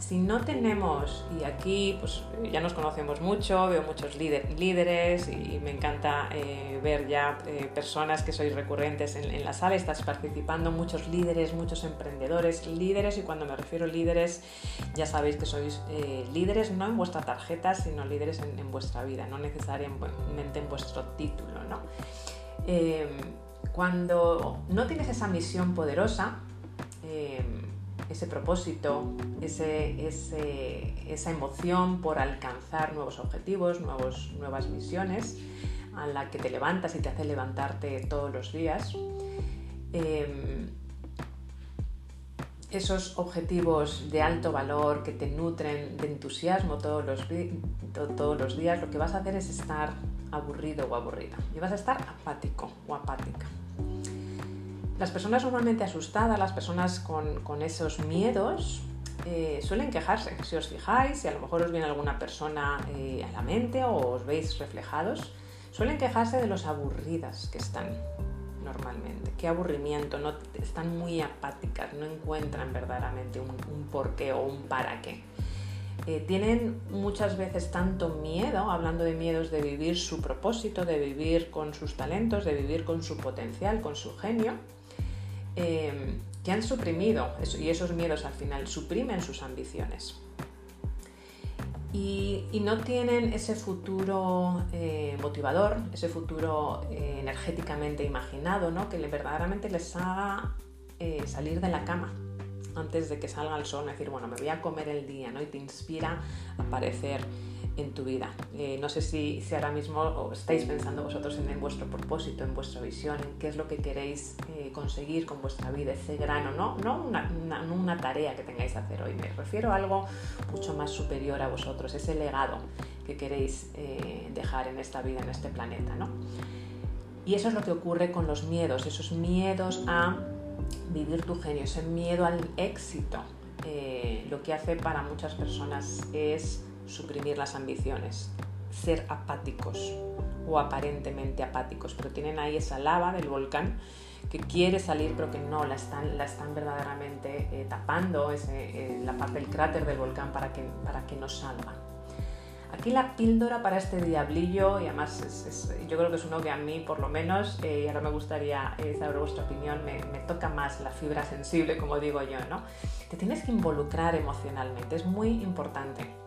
si no tenemos, y aquí pues ya nos conocemos mucho, veo muchos líderes y me encanta eh, ver ya eh, personas que sois recurrentes en, la sala, estás participando, muchos líderes, muchos emprendedores, líderes, y cuando me refiero a líderes, ya sabéis que sois eh, líderes no en vuestra tarjeta, sino líderes en, en, vuestra vida, no necesariamente en vuestro título. ¿no? cuando no tienes esa misión poderosa, ese propósito, esa emoción por alcanzar nuevos objetivos, nuevos, nuevas misiones, a la que te levantas y te hace levantarte todos los días. Em, esos objetivos de alto valor que te nutren de entusiasmo todos los, todos los días, lo que vas a hacer es estar aburrido o aburrida y vas a estar apático o apática. Las personas normalmente asustadas, las personas con, esos miedos, eh, suelen quejarse. Si os fijáis, si a lo mejor os viene alguna persona eh, a la mente o os veis reflejados, suelen quejarse de los aburridas que están normalmente. Qué aburrimiento, no, están muy apáticas, no encuentran verdaderamente un, porqué o un para qué. Eh, tienen muchas veces tanto miedo, hablando de miedos de vivir su propósito, de vivir con sus talentos, de vivir con su potencial, con su genio, Em, que han suprimido, y esos miedos al final suprimen sus ambiciones. Y, no tienen ese futuro eh, motivador, ese futuro eh, energéticamente imaginado, ¿no? que verdaderamente les haga eh, salir de la cama, antes de que salga el sol, decir, bueno, me voy a comer el día, ¿no? Y te inspira a aparecer en tu vida. Eh, no sé si, si, ahora mismo estáis pensando vosotros en, vuestro propósito, en vuestra visión, en qué es lo que queréis eh, conseguir con vuestra vida, ese grano, no, no una, tarea que tengáis que hacer hoy, me refiero a algo mucho más superior a vosotros, ese legado que queréis eh, dejar en esta vida, en este planeta. ¿no? Y eso es lo que ocurre con los miedos, esos miedos a vivir tu genio, ese miedo al éxito. lo que hace para muchas personas es suprimir las ambiciones, ser apáticos o aparentemente apáticos, pero tienen ahí esa lava del volcán que quiere salir pero que no, la están, la están verdaderamente eh, tapando eh, la parte del cráter del volcán para que, para que no salga. Aquí la píldora para este diablillo, y además yo creo que es uno que a mí por lo menos, eh, y ahora me gustaría saber vuestra opinión, me, me, toca más la fibra sensible, como digo yo, ¿no? Te tienes que involucrar emocionalmente, es muy importante.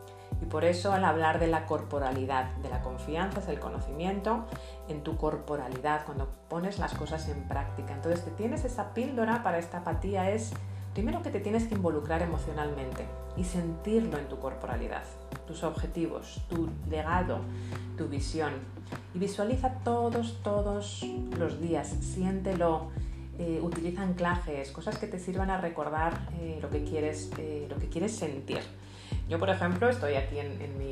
Y por eso al hablar de la corporalidad, de la confianza, es el conocimiento en tu corporalidad, cuando pones las cosas en práctica. Entonces, te tienes esa píldora para esta apatía es, primero que te tienes que involucrar emocionalmente y sentirlo en tu corporalidad, tus objetivos, tu legado, tu visión. Y visualiza todos, todos los días, siéntelo. Eh, utiliza anclajes, cosas que te sirvan a recordar eh, lo, que quieres, eh, lo que quieres sentir. Yo, por ejemplo, estoy aquí en, mi,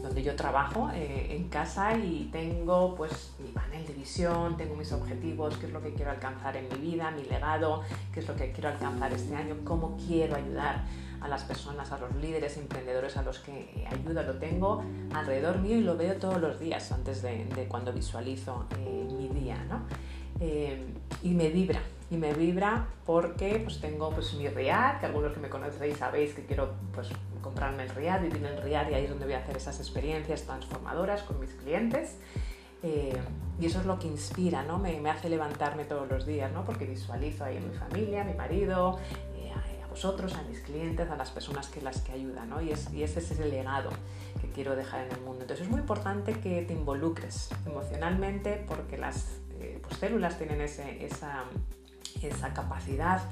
donde yo trabajo, eh, en casa, y tengo pues mi panel de visión, tengo mis objetivos, qué es lo que quiero alcanzar en mi vida, mi legado, qué es lo que quiero alcanzar este año, cómo quiero ayudar a las personas, a los líderes, emprendedores a los que ayudo, lo tengo alrededor mío y lo veo todos los días antes de, cuando visualizo eh, mi día, ¿no? Eh, y me vibra, y me vibra porque pues tengo pues mi Riad, que algunos que me conocéis sabéis que quiero pues comprarme el Riad, vivir en el Riad y ahí es donde voy a hacer esas experiencias transformadoras con mis clientes. Eh, y eso es lo que inspira, ¿no? Me, me, hace levantarme todos los días, ¿no? Porque visualizo ahí a mi familia, a mi marido, vosotros, a mis clientes, a las personas que las que ayudan, ¿no? Y, es, y ese es el legado que quiero dejar en el mundo. Entonces es muy importante que te involucres emocionalmente porque las eh, pues, células tienen esa esa capacidad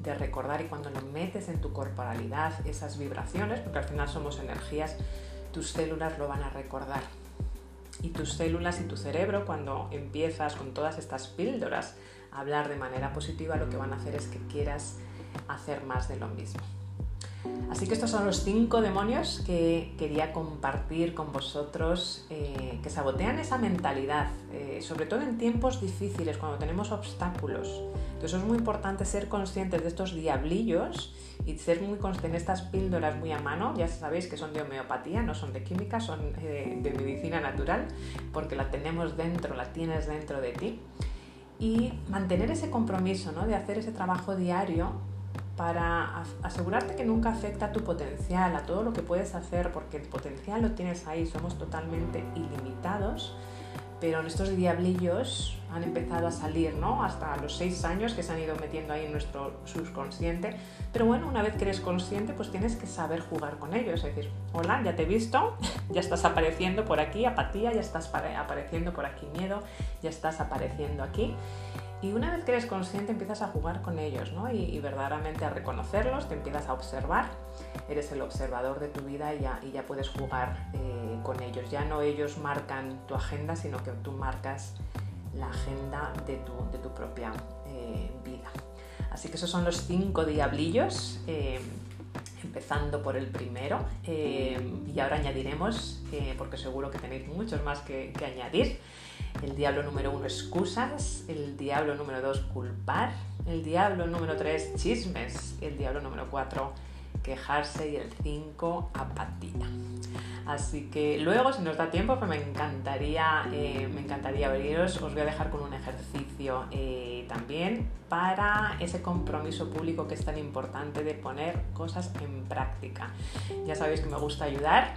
de recordar y cuando lo metes en tu corporalidad, esas vibraciones, porque al final somos energías, tus células lo van a recordar. Y tus células y tu cerebro, cuando empiezas con todas estas píldoras a hablar de manera positiva, lo que van a hacer es que quieras hacer más de lo mismo. Así que estos son los cinco demonios que quería compartir con vosotros, eh, que sabotean esa mentalidad, eh, sobre todo en tiempos difíciles, cuando tenemos obstáculos. Entonces es muy importante ser conscientes de estos diablillos y ser muy conscientes de estas píldoras muy a mano. Ya sabéis que son de homeopatía, no son de química, son eh, de medicina natural, porque la tenemos dentro, la tienes dentro de ti. Y mantener ese compromiso ¿no? de hacer ese trabajo diario para asegurarte que nunca afecta a tu potencial, a todo lo que puedes hacer, porque el potencial lo tienes ahí, somos totalmente ilimitados, pero estos diablillos han empezado a salir, ¿no? Hasta los seis años que se han ido metiendo ahí en nuestro subconsciente. Pero bueno, una vez que eres consciente, pues tienes que saber jugar con ellos. Es decir, hola, ya te he visto, [laughs] ya estás apareciendo por aquí, apatía, ya estás apareciendo por aquí, miedo, ya estás apareciendo aquí. Y una vez que eres consciente empiezas a jugar con ellos ¿no? y, verdaderamente a reconocerlos, te empiezas a observar, eres el observador de tu vida y ya, y ya puedes jugar eh, con ellos. Ya no ellos marcan tu agenda, sino que tú marcas la agenda de tu, propia eh, vida. Así que esos son los cinco diablillos, eh, empezando por el primero. y ahora añadiremos, porque seguro que tenéis muchos más que añadir. El diablo número uno, excusas. El diablo número dos, culpar. El diablo número tres, chismes. El diablo número cuatro, quejarse. Y el cinco, apatía. Así que luego, si nos da tiempo, pues me encantaría, eh, me encantaría abriros. Os voy a dejar con un ejercicio eh, también para ese compromiso público que es tan importante de poner cosas en práctica. Ya sabéis que me gusta ayudar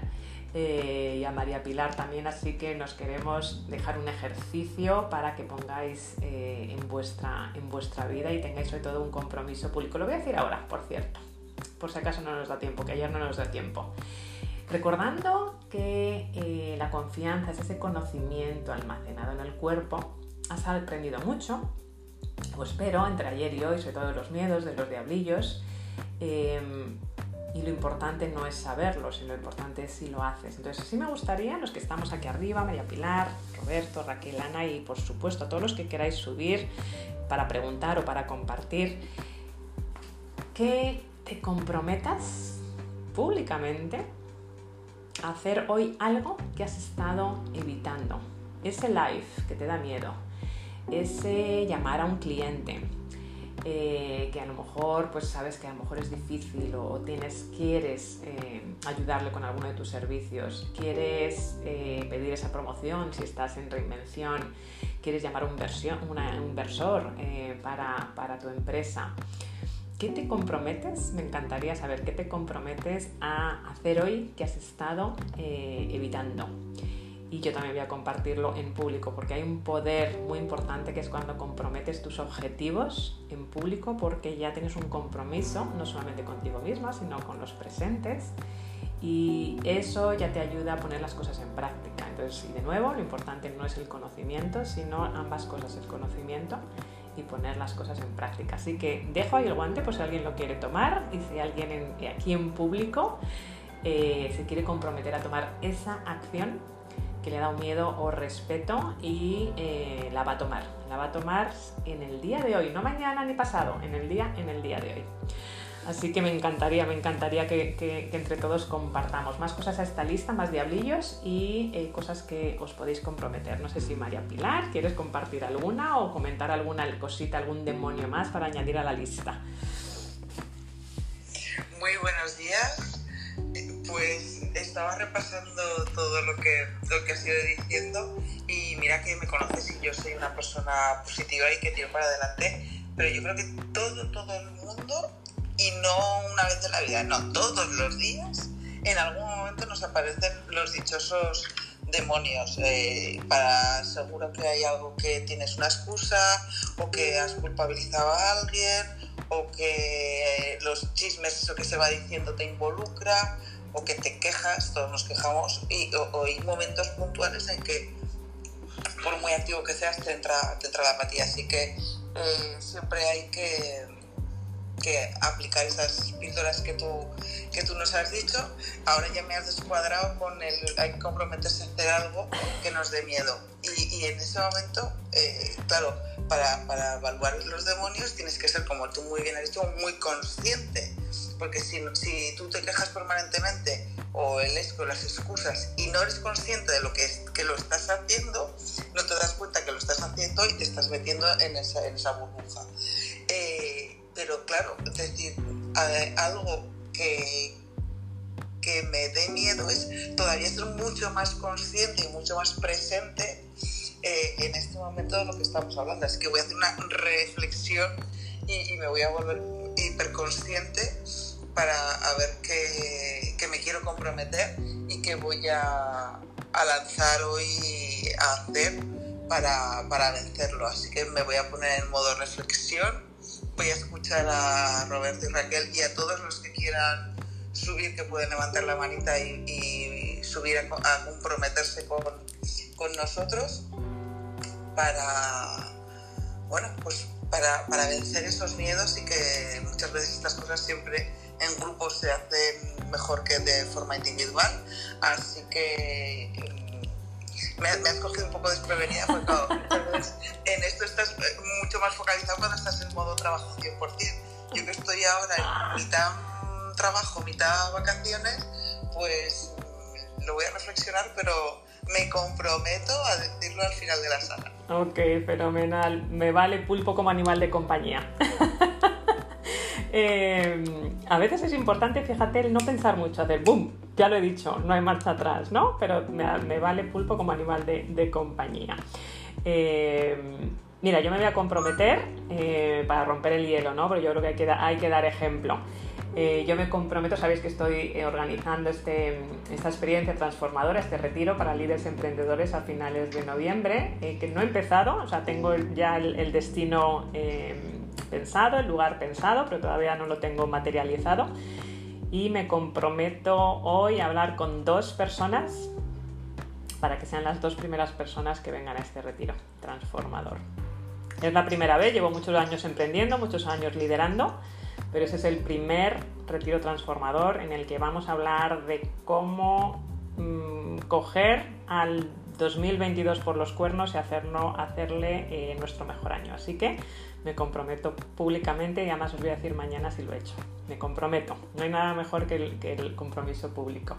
eh, y a María Pilar también, así que nos queremos dejar un ejercicio para que pongáis eh, en, vuestra, en vuestra vida y tengáis sobre todo un compromiso público. Lo voy a decir ahora, por cierto, por si acaso no nos da tiempo, que ayer no nos da tiempo. Recordando que eh, la confianza es ese conocimiento almacenado en el cuerpo, has aprendido mucho, o espero, entre ayer y hoy, sobre todo de los miedos, de los diablillos, Em, y lo importante no es saberlo, sino lo importante es si lo haces. Entonces, sí me gustaría, los que estamos aquí arriba, María Pilar, Roberto, Raquel, Ana y por supuesto todos los que queráis subir para preguntar o para compartir, que te comprometas públicamente a hacer hoy algo que has estado evitando. Ese live que te da miedo, ese llamar a un cliente, eh, que a lo mejor, pues sabes que a lo mejor es difícil o, tienes, quieres eh, ayudarle con alguno de tus servicios, quieres eh, pedir esa promoción si estás en reinvención, quieres llamar a un, inversor para, para tu empresa. ¿Qué te comprometes? Me encantaría saber qué te comprometes a hacer hoy que has estado evitando y yo también voy a compartirlo en público porque hay un poder muy importante que es cuando comprometes tus objetivos en público porque ya tienes un compromiso no solamente contigo misma sino con los presentes y eso ya te ayuda a poner las cosas en práctica. Entonces, y de nuevo, lo importante no es el conocimiento, sino ambas cosas, el conocimiento y poner las cosas en práctica. Así que dejo ahí el guante por si alguien lo quiere tomar y si alguien aquí en público eh, se quiere comprometer a tomar esa acción que le da un miedo o respeto y eh, la va a tomar. La va a tomar en el día de hoy, no mañana ni pasado, en el día, en el día de hoy. Así que me encantaría, me encantaría que, entre todos compartamos más cosas a esta lista, más diablillos y eh, cosas que os podéis comprometer. No sé si María Pilar, ¿quieres compartir alguna o comentar alguna cosita, algún demonio más para añadir a la lista? Muy buenos días. Pues estaba repasando todo lo que, lo que has ido diciendo y mira que me conoces y yo soy una persona positiva y que tiro para adelante, pero yo creo que todo, todo el mundo, y no una vez en la vida, no, todos los días, en algún momento nos aparecen los dichosos demonios. Eh, para seguro que hay algo que tienes una excusa o que has culpabilizado a alguien o que los chismes, eso que se va diciendo te involucra o que te quejas, todos nos quejamos, y, o, hay momentos puntuales en que, por muy activo que seas, te entra, te entra la apatía. Así que eh, siempre hay que, que, aplicar esas píldoras que tú, que tú nos has dicho. Ahora ya me has descuadrado con el hay que comprometerse a hacer algo que nos dé miedo. Y, y en ese momento, eh, claro, para, para evaluar los demonios tienes que ser, como tú muy bien has dicho, muy consciente porque si, si tú te quejas permanentemente o el con las excusas y no eres consciente de lo que, es, que lo estás haciendo, no te das cuenta que lo estás haciendo y te estás metiendo en esa, en esa burbuja. Eh, pero claro, es decir, algo que, que me dé miedo es todavía ser mucho más consciente y mucho más presente eh, en este momento de lo que estamos hablando. Así que voy a hacer una reflexión y, y me voy a volver hiperconsciente para ver qué, me quiero comprometer y qué voy a, lanzar hoy a hacer para, vencerlo. Así que me voy a poner en modo reflexión, voy a escuchar a Roberto y Raquel y a todos los que quieran subir, que pueden levantar la manita y, subir a, comprometerse con, con nosotros para, bueno, pues para, para, vencer esos miedos y que muchas veces estas cosas siempre en grupos se hacen mejor que de forma individual. Así que mm, me, has cogido un poco desprevenida porque [laughs] en esto estás eh, mucho más focalizado cuando estás en modo trabajo 100%. Yo que estoy ahora en mitad trabajo, mitad vacaciones, pues mm, lo voy a reflexionar, pero me comprometo a decirlo al final de la sala. Ok, fenomenal. Me vale pulpo como animal de compañía. [laughs] Em, a veces es importante, fíjate, el no pensar mucho, hacer boom, ya lo he dicho, no hay marcha atrás, ¿no? Pero me, vale pulpo como animal de, compañía. Em, mira, yo me voy a comprometer eh, para romper el hielo, ¿no? Pero yo creo que hay que, dar ejemplo. Eh, yo me comprometo, sabéis que estoy eh, organizando este, esta experiencia transformadora, este retiro para líderes emprendedores a finales de noviembre, que no he empezado, o sea, tengo ya el destino pensado, el lugar pensado, pero todavía no lo tengo materializado. Y me comprometo hoy a hablar con dos personas para que sean las dos primeras personas que vengan a este retiro transformador. Es la primera vez, llevo muchos años emprendiendo, muchos años liderando, pero ese es el primer retiro transformador en el que vamos a hablar de cómo mm, coger al 2022 por los cuernos y hacerlo, hacerle eh, nuestro mejor año. Así que me comprometo públicamente y además os voy a decir mañana si lo he hecho. Me comprometo. No hay nada mejor que el, que el compromiso público.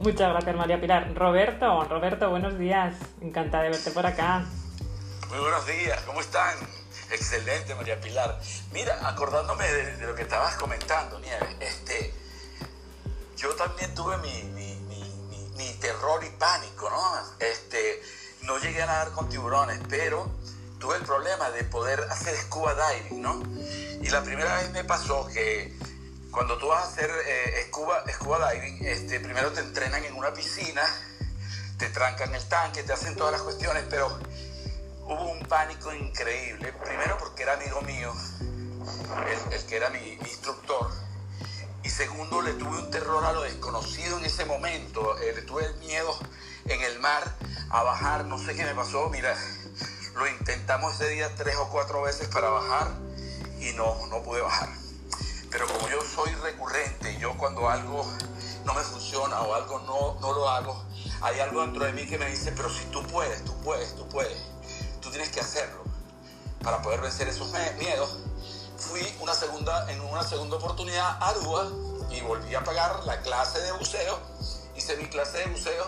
Muchas gracias María Pilar. Roberto, Roberto, buenos días. Encantada de verte por acá. Muy buenos días, ¿cómo están? Excelente, María Pilar. Mira, acordándome de, lo que estabas comentando, Nieve, este, yo también tuve mi, mi, terror y pánico, ¿no? Este, no llegué a nadar con tiburones, pero tuve el problema de poder hacer scuba diving, ¿no? Y la primera vez me pasó que cuando tú vas a hacer eh, scuba, scuba diving, este, primero te entrenan en una piscina, te trancan el tanque, te hacen todas las cuestiones, pero hubo un pánico increíble. Primero porque era amigo mío, el, que era mi, instructor. Y segundo, le tuve un terror a lo desconocido en ese momento. Eh, le tuve el miedo en el mar a bajar. No sé qué me pasó. Mira, lo intentamos ese día tres o cuatro veces para bajar y no, no pude bajar. Pero como yo soy recurrente, yo cuando algo no me funciona o algo no, no lo hago, hay algo dentro de mí que me dice, pero si tú puedes, tú puedes, tú puedes tienes que hacerlo para poder vencer esos miedos. Fui una segunda, en una segunda oportunidad a Aruba y volví a pagar la clase de buceo. Hice mi clase de buceo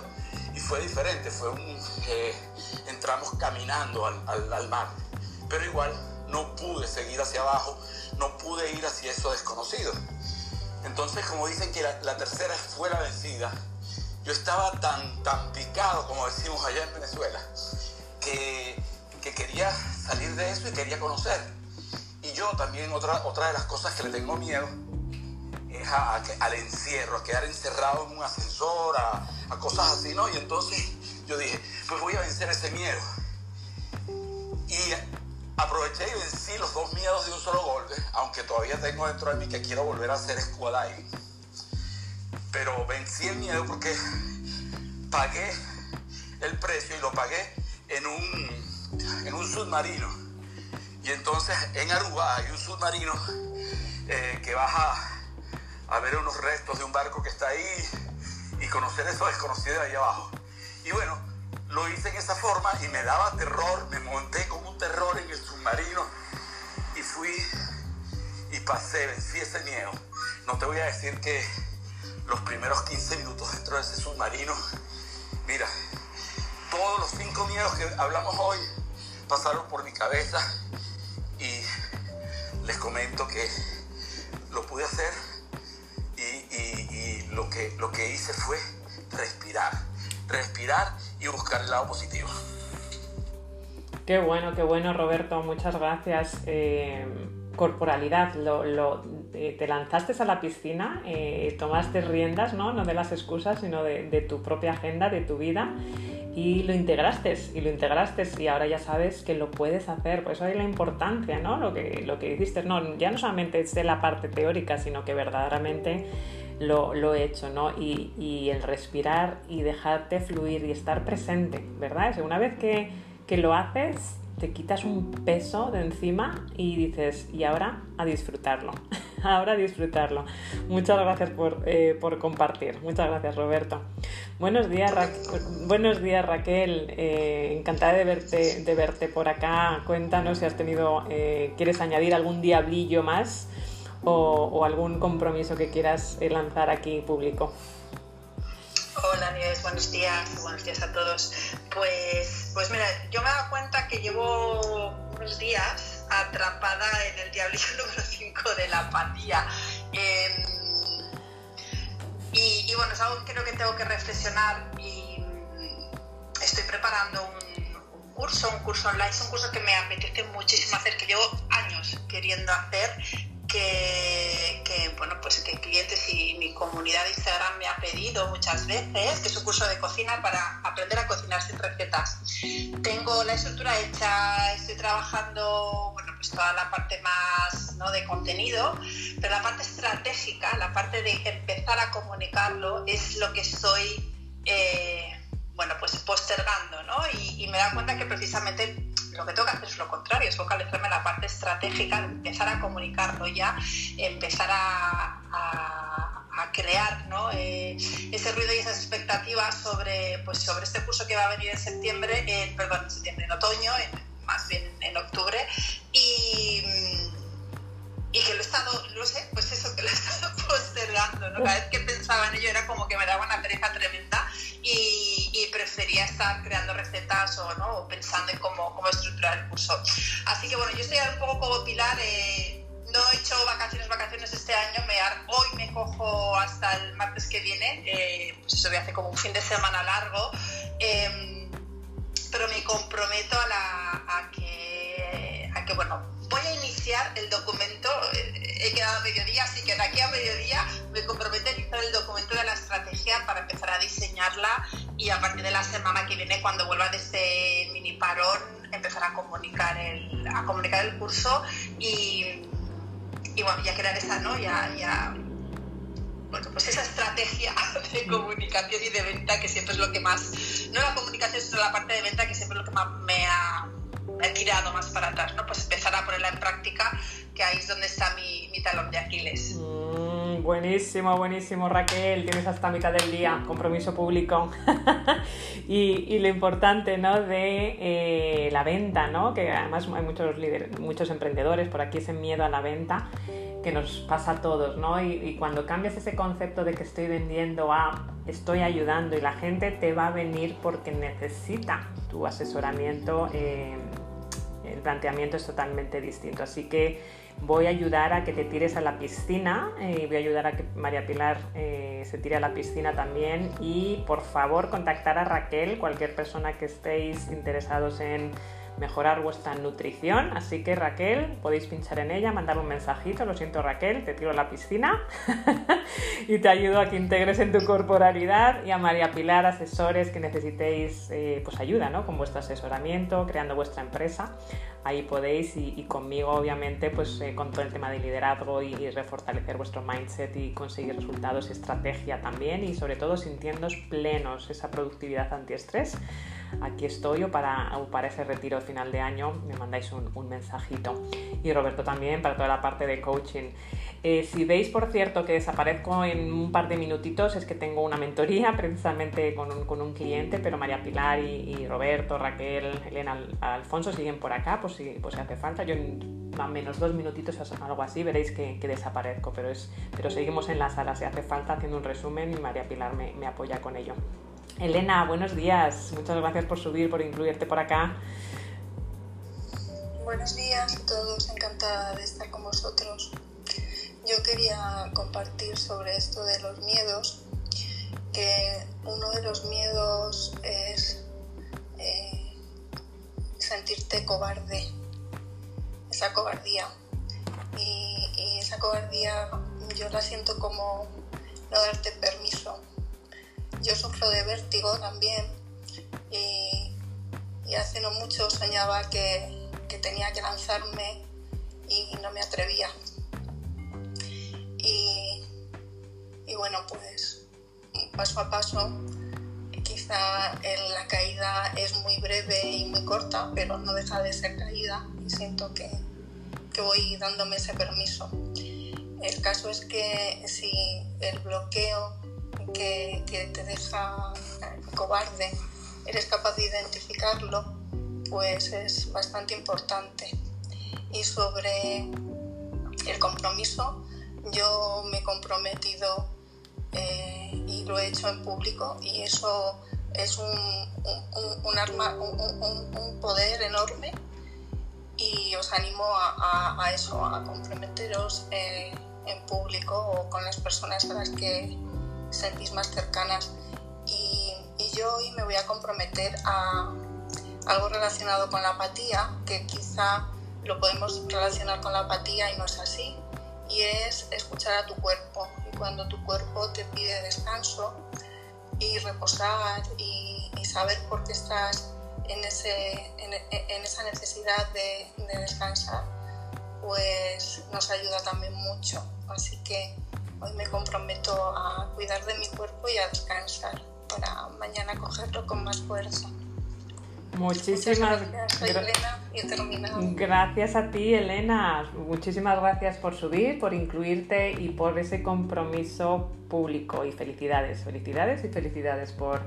y fue diferente. Fue un, eh, entramos caminando al, al, mar, pero igual no pude seguir hacia abajo, no pude ir hacia eso desconocido. Entonces, como dicen que la, la, tercera fue la vencida, yo estaba tan, tan picado, como decimos allá en Venezuela, que que quería salir de eso y quería conocer. Y yo también otra, otra de las cosas que le tengo miedo es al encierro, a quedar encerrado en un ascensor, a, a, cosas así, ¿no? Y entonces yo dije, pues voy a vencer ese miedo. Y aproveché y vencí los dos miedos de un solo golpe, aunque todavía tengo dentro de mí que quiero volver a hacer squad. Pero vencí el miedo porque pagué el precio y lo pagué en un en un submarino. Y entonces en Aruba hay un submarino eh, que baja a ver unos restos de un barco que está ahí y conocer eso desconocido de ahí abajo. Y bueno, lo hice en esa forma y me daba terror, me monté con un terror en el submarino y fui y pasé, vencí ese miedo. No te voy a decir que los primeros 15 minutos dentro de ese submarino, mira, todos los cinco miedos que hablamos hoy pasaron por mi cabeza y les comento que lo pude hacer y, lo, que, lo que hice fue respirar, respirar y buscar el lado positivo. Qué bueno, qué bueno Roberto, muchas gracias. Eh, corporalidad, lo, eh, te lanzaste a la piscina, eh, tomaste riendas, ¿no? no de las excusas, sino de, tu propia agenda, de tu vida y lo integraste y lo integraste y ahora ya sabes que lo puedes hacer. Por eso hay la importancia, ¿no? Lo que, lo que hiciste, no, ya no solamente es de la parte teórica, sino que verdaderamente lo, he hecho, ¿no? Y, el respirar y dejarte fluir y estar presente, ¿verdad? una vez que, que lo haces, te quitas un peso de encima y dices, y ahora a disfrutarlo, [laughs] ahora a disfrutarlo. Muchas gracias por, eh, por compartir, muchas gracias Roberto. Buenos días, buenos días Raquel, eh, encantada de verte, de verte por acá. Cuéntanos si has tenido, eh, quieres añadir algún diablillo más o, algún compromiso que quieras lanzar aquí público. Hola Nieves, buenos días, buenos días a todos. Pues, pues mira, yo me he dado cuenta que llevo unos días atrapada en el diablillo [laughs] número 5 de la apatía. Em, y, bueno, es algo que creo que tengo que reflexionar y estoy preparando un, curso, un curso online, es un curso que me apetece muchísimo hacer, que llevo años queriendo hacer que, bueno, pues que clientes y mi comunidad de Instagram me ha pedido muchas veces, que es un curso de cocina para aprender a cocinar sin recetas. Tengo la estructura hecha, estoy trabajando, bueno, pues toda la parte más ¿no? de contenido, pero la parte estratégica, la parte de empezar a comunicarlo, es lo que estoy, eh, bueno, pues postergando, ¿no? Y, y me da cuenta que precisamente lo que tengo que hacer es lo contrario, es focalizarme en la parte estratégica, empezar a comunicarlo ya, empezar a, crear ¿no? Eh, ese ruido y esas expectativas sobre, pues, sobre este curso que va a venir en septiembre, en, perdón, en septiembre, en otoño, más bien en octubre, y que lo he estado, no sé, pues eso, que lo he estado [laughs] postergando, ¿no? Cada vez que pensaba en ello era como que me daba una pereza tremenda y, prefería estar creando recetas o, ¿no? pensando en cómo, cómo, estructurar el curso. Así que bueno, yo estoy un poco como Pilar, eh, no he hecho vacaciones, vacaciones este año, hoy me cojo hasta el martes que viene, pues eso voy a hacer como un fin de semana largo, eh, pero me comprometo a, la, a que, a que, bueno, voy a iniciar el documento, eh, he quedado a mediodía, así que de aquí a mediodía me comprometo a iniciar el documento de la estrategia para empezar a diseñarla y a partir de la semana que viene, cuando vuelva de este mini parón, empezar a comunicar el, a comunicar el curso y, bueno, ya crear esa, ¿no? Ya, ya, bueno, pues esa estrategia [laughs] de comunicación y de venta que siempre es lo que más, no la comunicación, sino la parte de venta que siempre es lo que más me ha he tirado más para atrás, ¿no? Pues empezar a ponerla en práctica, que ahí es donde está mi, talón de Aquiles. Mm, buenísimo, buenísimo, Raquel. Tienes hasta mitad del día, compromiso público. [laughs] y, lo importante, ¿no? De eh, la venta, ¿no? Que además hay muchos, líderes, muchos emprendedores por aquí ese miedo a la venta que nos pasa a todos, ¿no? Y, y, cuando cambias ese concepto de que estoy vendiendo a estoy ayudando y la gente te va a venir porque necesita tu asesoramiento. Eh, el planteamiento es totalmente distinto. Así que voy a ayudar a que te tires a la piscina eh, voy a ayudar a que María Pilar eh, se tire a la piscina también. Y por favor, contactar a Raquel, cualquier persona que estéis interesados en mejorar vuestra nutrición. Así que Raquel, podéis pinchar en ella, mandar un mensajito, lo siento Raquel, te tiro a la piscina [laughs] y te ayudo a que integres en tu corporalidad y a María Pilar, asesores que necesitéis eh, pues ayuda ¿no? con vuestro asesoramiento, creando vuestra empresa. Ahí podéis y, conmigo obviamente pues eh, con todo el tema de liderazgo y, y, refortalecer vuestro mindset y conseguir resultados, estrategia también y sobre todo sintiéndoos plenos, esa productividad antiestrés aquí estoy o para, para ese retiro final de año me mandáis un, mensajito. Y Roberto también para toda la parte de coaching. Eh, si veis, por cierto, que desaparezco en un par de minutitos, es que tengo una mentoría [laughs] precisamente con un, cliente, pero María Pilar y, Roberto, Raquel, Elena, Alfonso siguen por acá, pues si, pues si hace falta. Yo en menos dos minutitos o algo así, veréis que, desaparezco, pero, es, pero seguimos en la sala, si hace falta, haciendo un resumen y María Pilar me apoya con ello. Elena, buenos días. Muchas gracias por subir, por incluirte por acá. Buenos días a todos, encantada de estar con vosotros. Yo quería compartir sobre esto de los miedos, que uno de los miedos es eh, sentirte cobarde, esa cobardía. Y, y esa cobardía yo la siento como no darte permiso yo sufro de vértigo también y, hace no mucho soñaba que, tenía que lanzarme y no me atrevía. Y, bueno, pues paso a paso, quizá la caída es muy breve y muy corta, pero no deja de ser caída y siento que, que voy dándome ese permiso. El caso es que si el bloqueo que, te deja cobarde, eres capaz de identificarlo, pues es bastante importante. Y sobre el compromiso, yo me he comprometido eh, y lo he hecho en público y eso es un, arma, un, poder enorme y os animo a, eso, a comprometeros eh, en público o con las personas a las que sentís más cercanas. Y, yo hoy me voy a comprometer a algo relacionado con la apatía, que quizá lo podemos relacionar con la apatía y no es así, y es escuchar a tu cuerpo. Y cuando tu cuerpo te pide descanso y reposar y, saber por qué estás en, ese, en, esa necesidad de, de descansar, pues nos ayuda también mucho. Así que Hoy me comprometo a cuidar de mi cuerpo y a descansar para mañana cogerlo con más fuerza. Muchísimas gracias. Soy Elena y terminado. Gracias a ti, Elena. Muchísimas gracias por subir, por incluirte y por ese compromiso público. Y felicidades, felicidades y felicidades por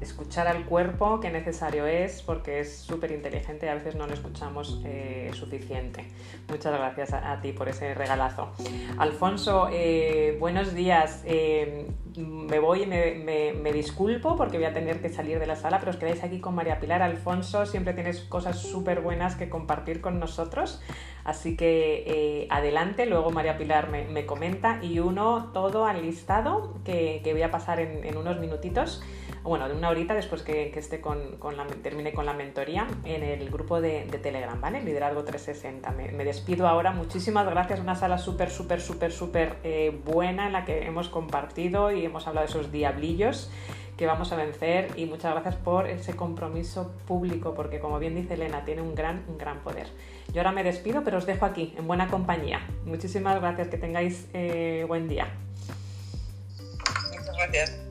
escuchar al cuerpo, que necesario es, porque es súper inteligente y a veces no lo escuchamos eh, suficiente. Muchas gracias a, ti por ese regalazo. Alfonso, eh, buenos días. Eh, me voy y me, disculpo porque voy a tener que salir de la sala, pero os quedáis aquí con María Pilar. Alfonso, siempre tienes cosas súper buenas que compartir con nosotros. Así que adelante, luego María Pilar me, comenta y uno todo al listado que, voy a pasar en, unos minutitos bueno, de una horita después que, esté con, la, termine con la mentoría en el grupo de, Telegram, ¿vale? Liderazgo 360. Me, despido ahora. Muchísimas gracias. Una sala súper, súper, súper, súper eh, buena en la que hemos compartido y hemos hablado de esos diablillos que vamos a vencer y muchas gracias por ese compromiso público porque como bien dice Elena tiene un gran, un gran poder. Yo ahora me despido pero os dejo aquí en buena compañía. Muchísimas gracias, que tengáis eh, buen día. Muchas gracias.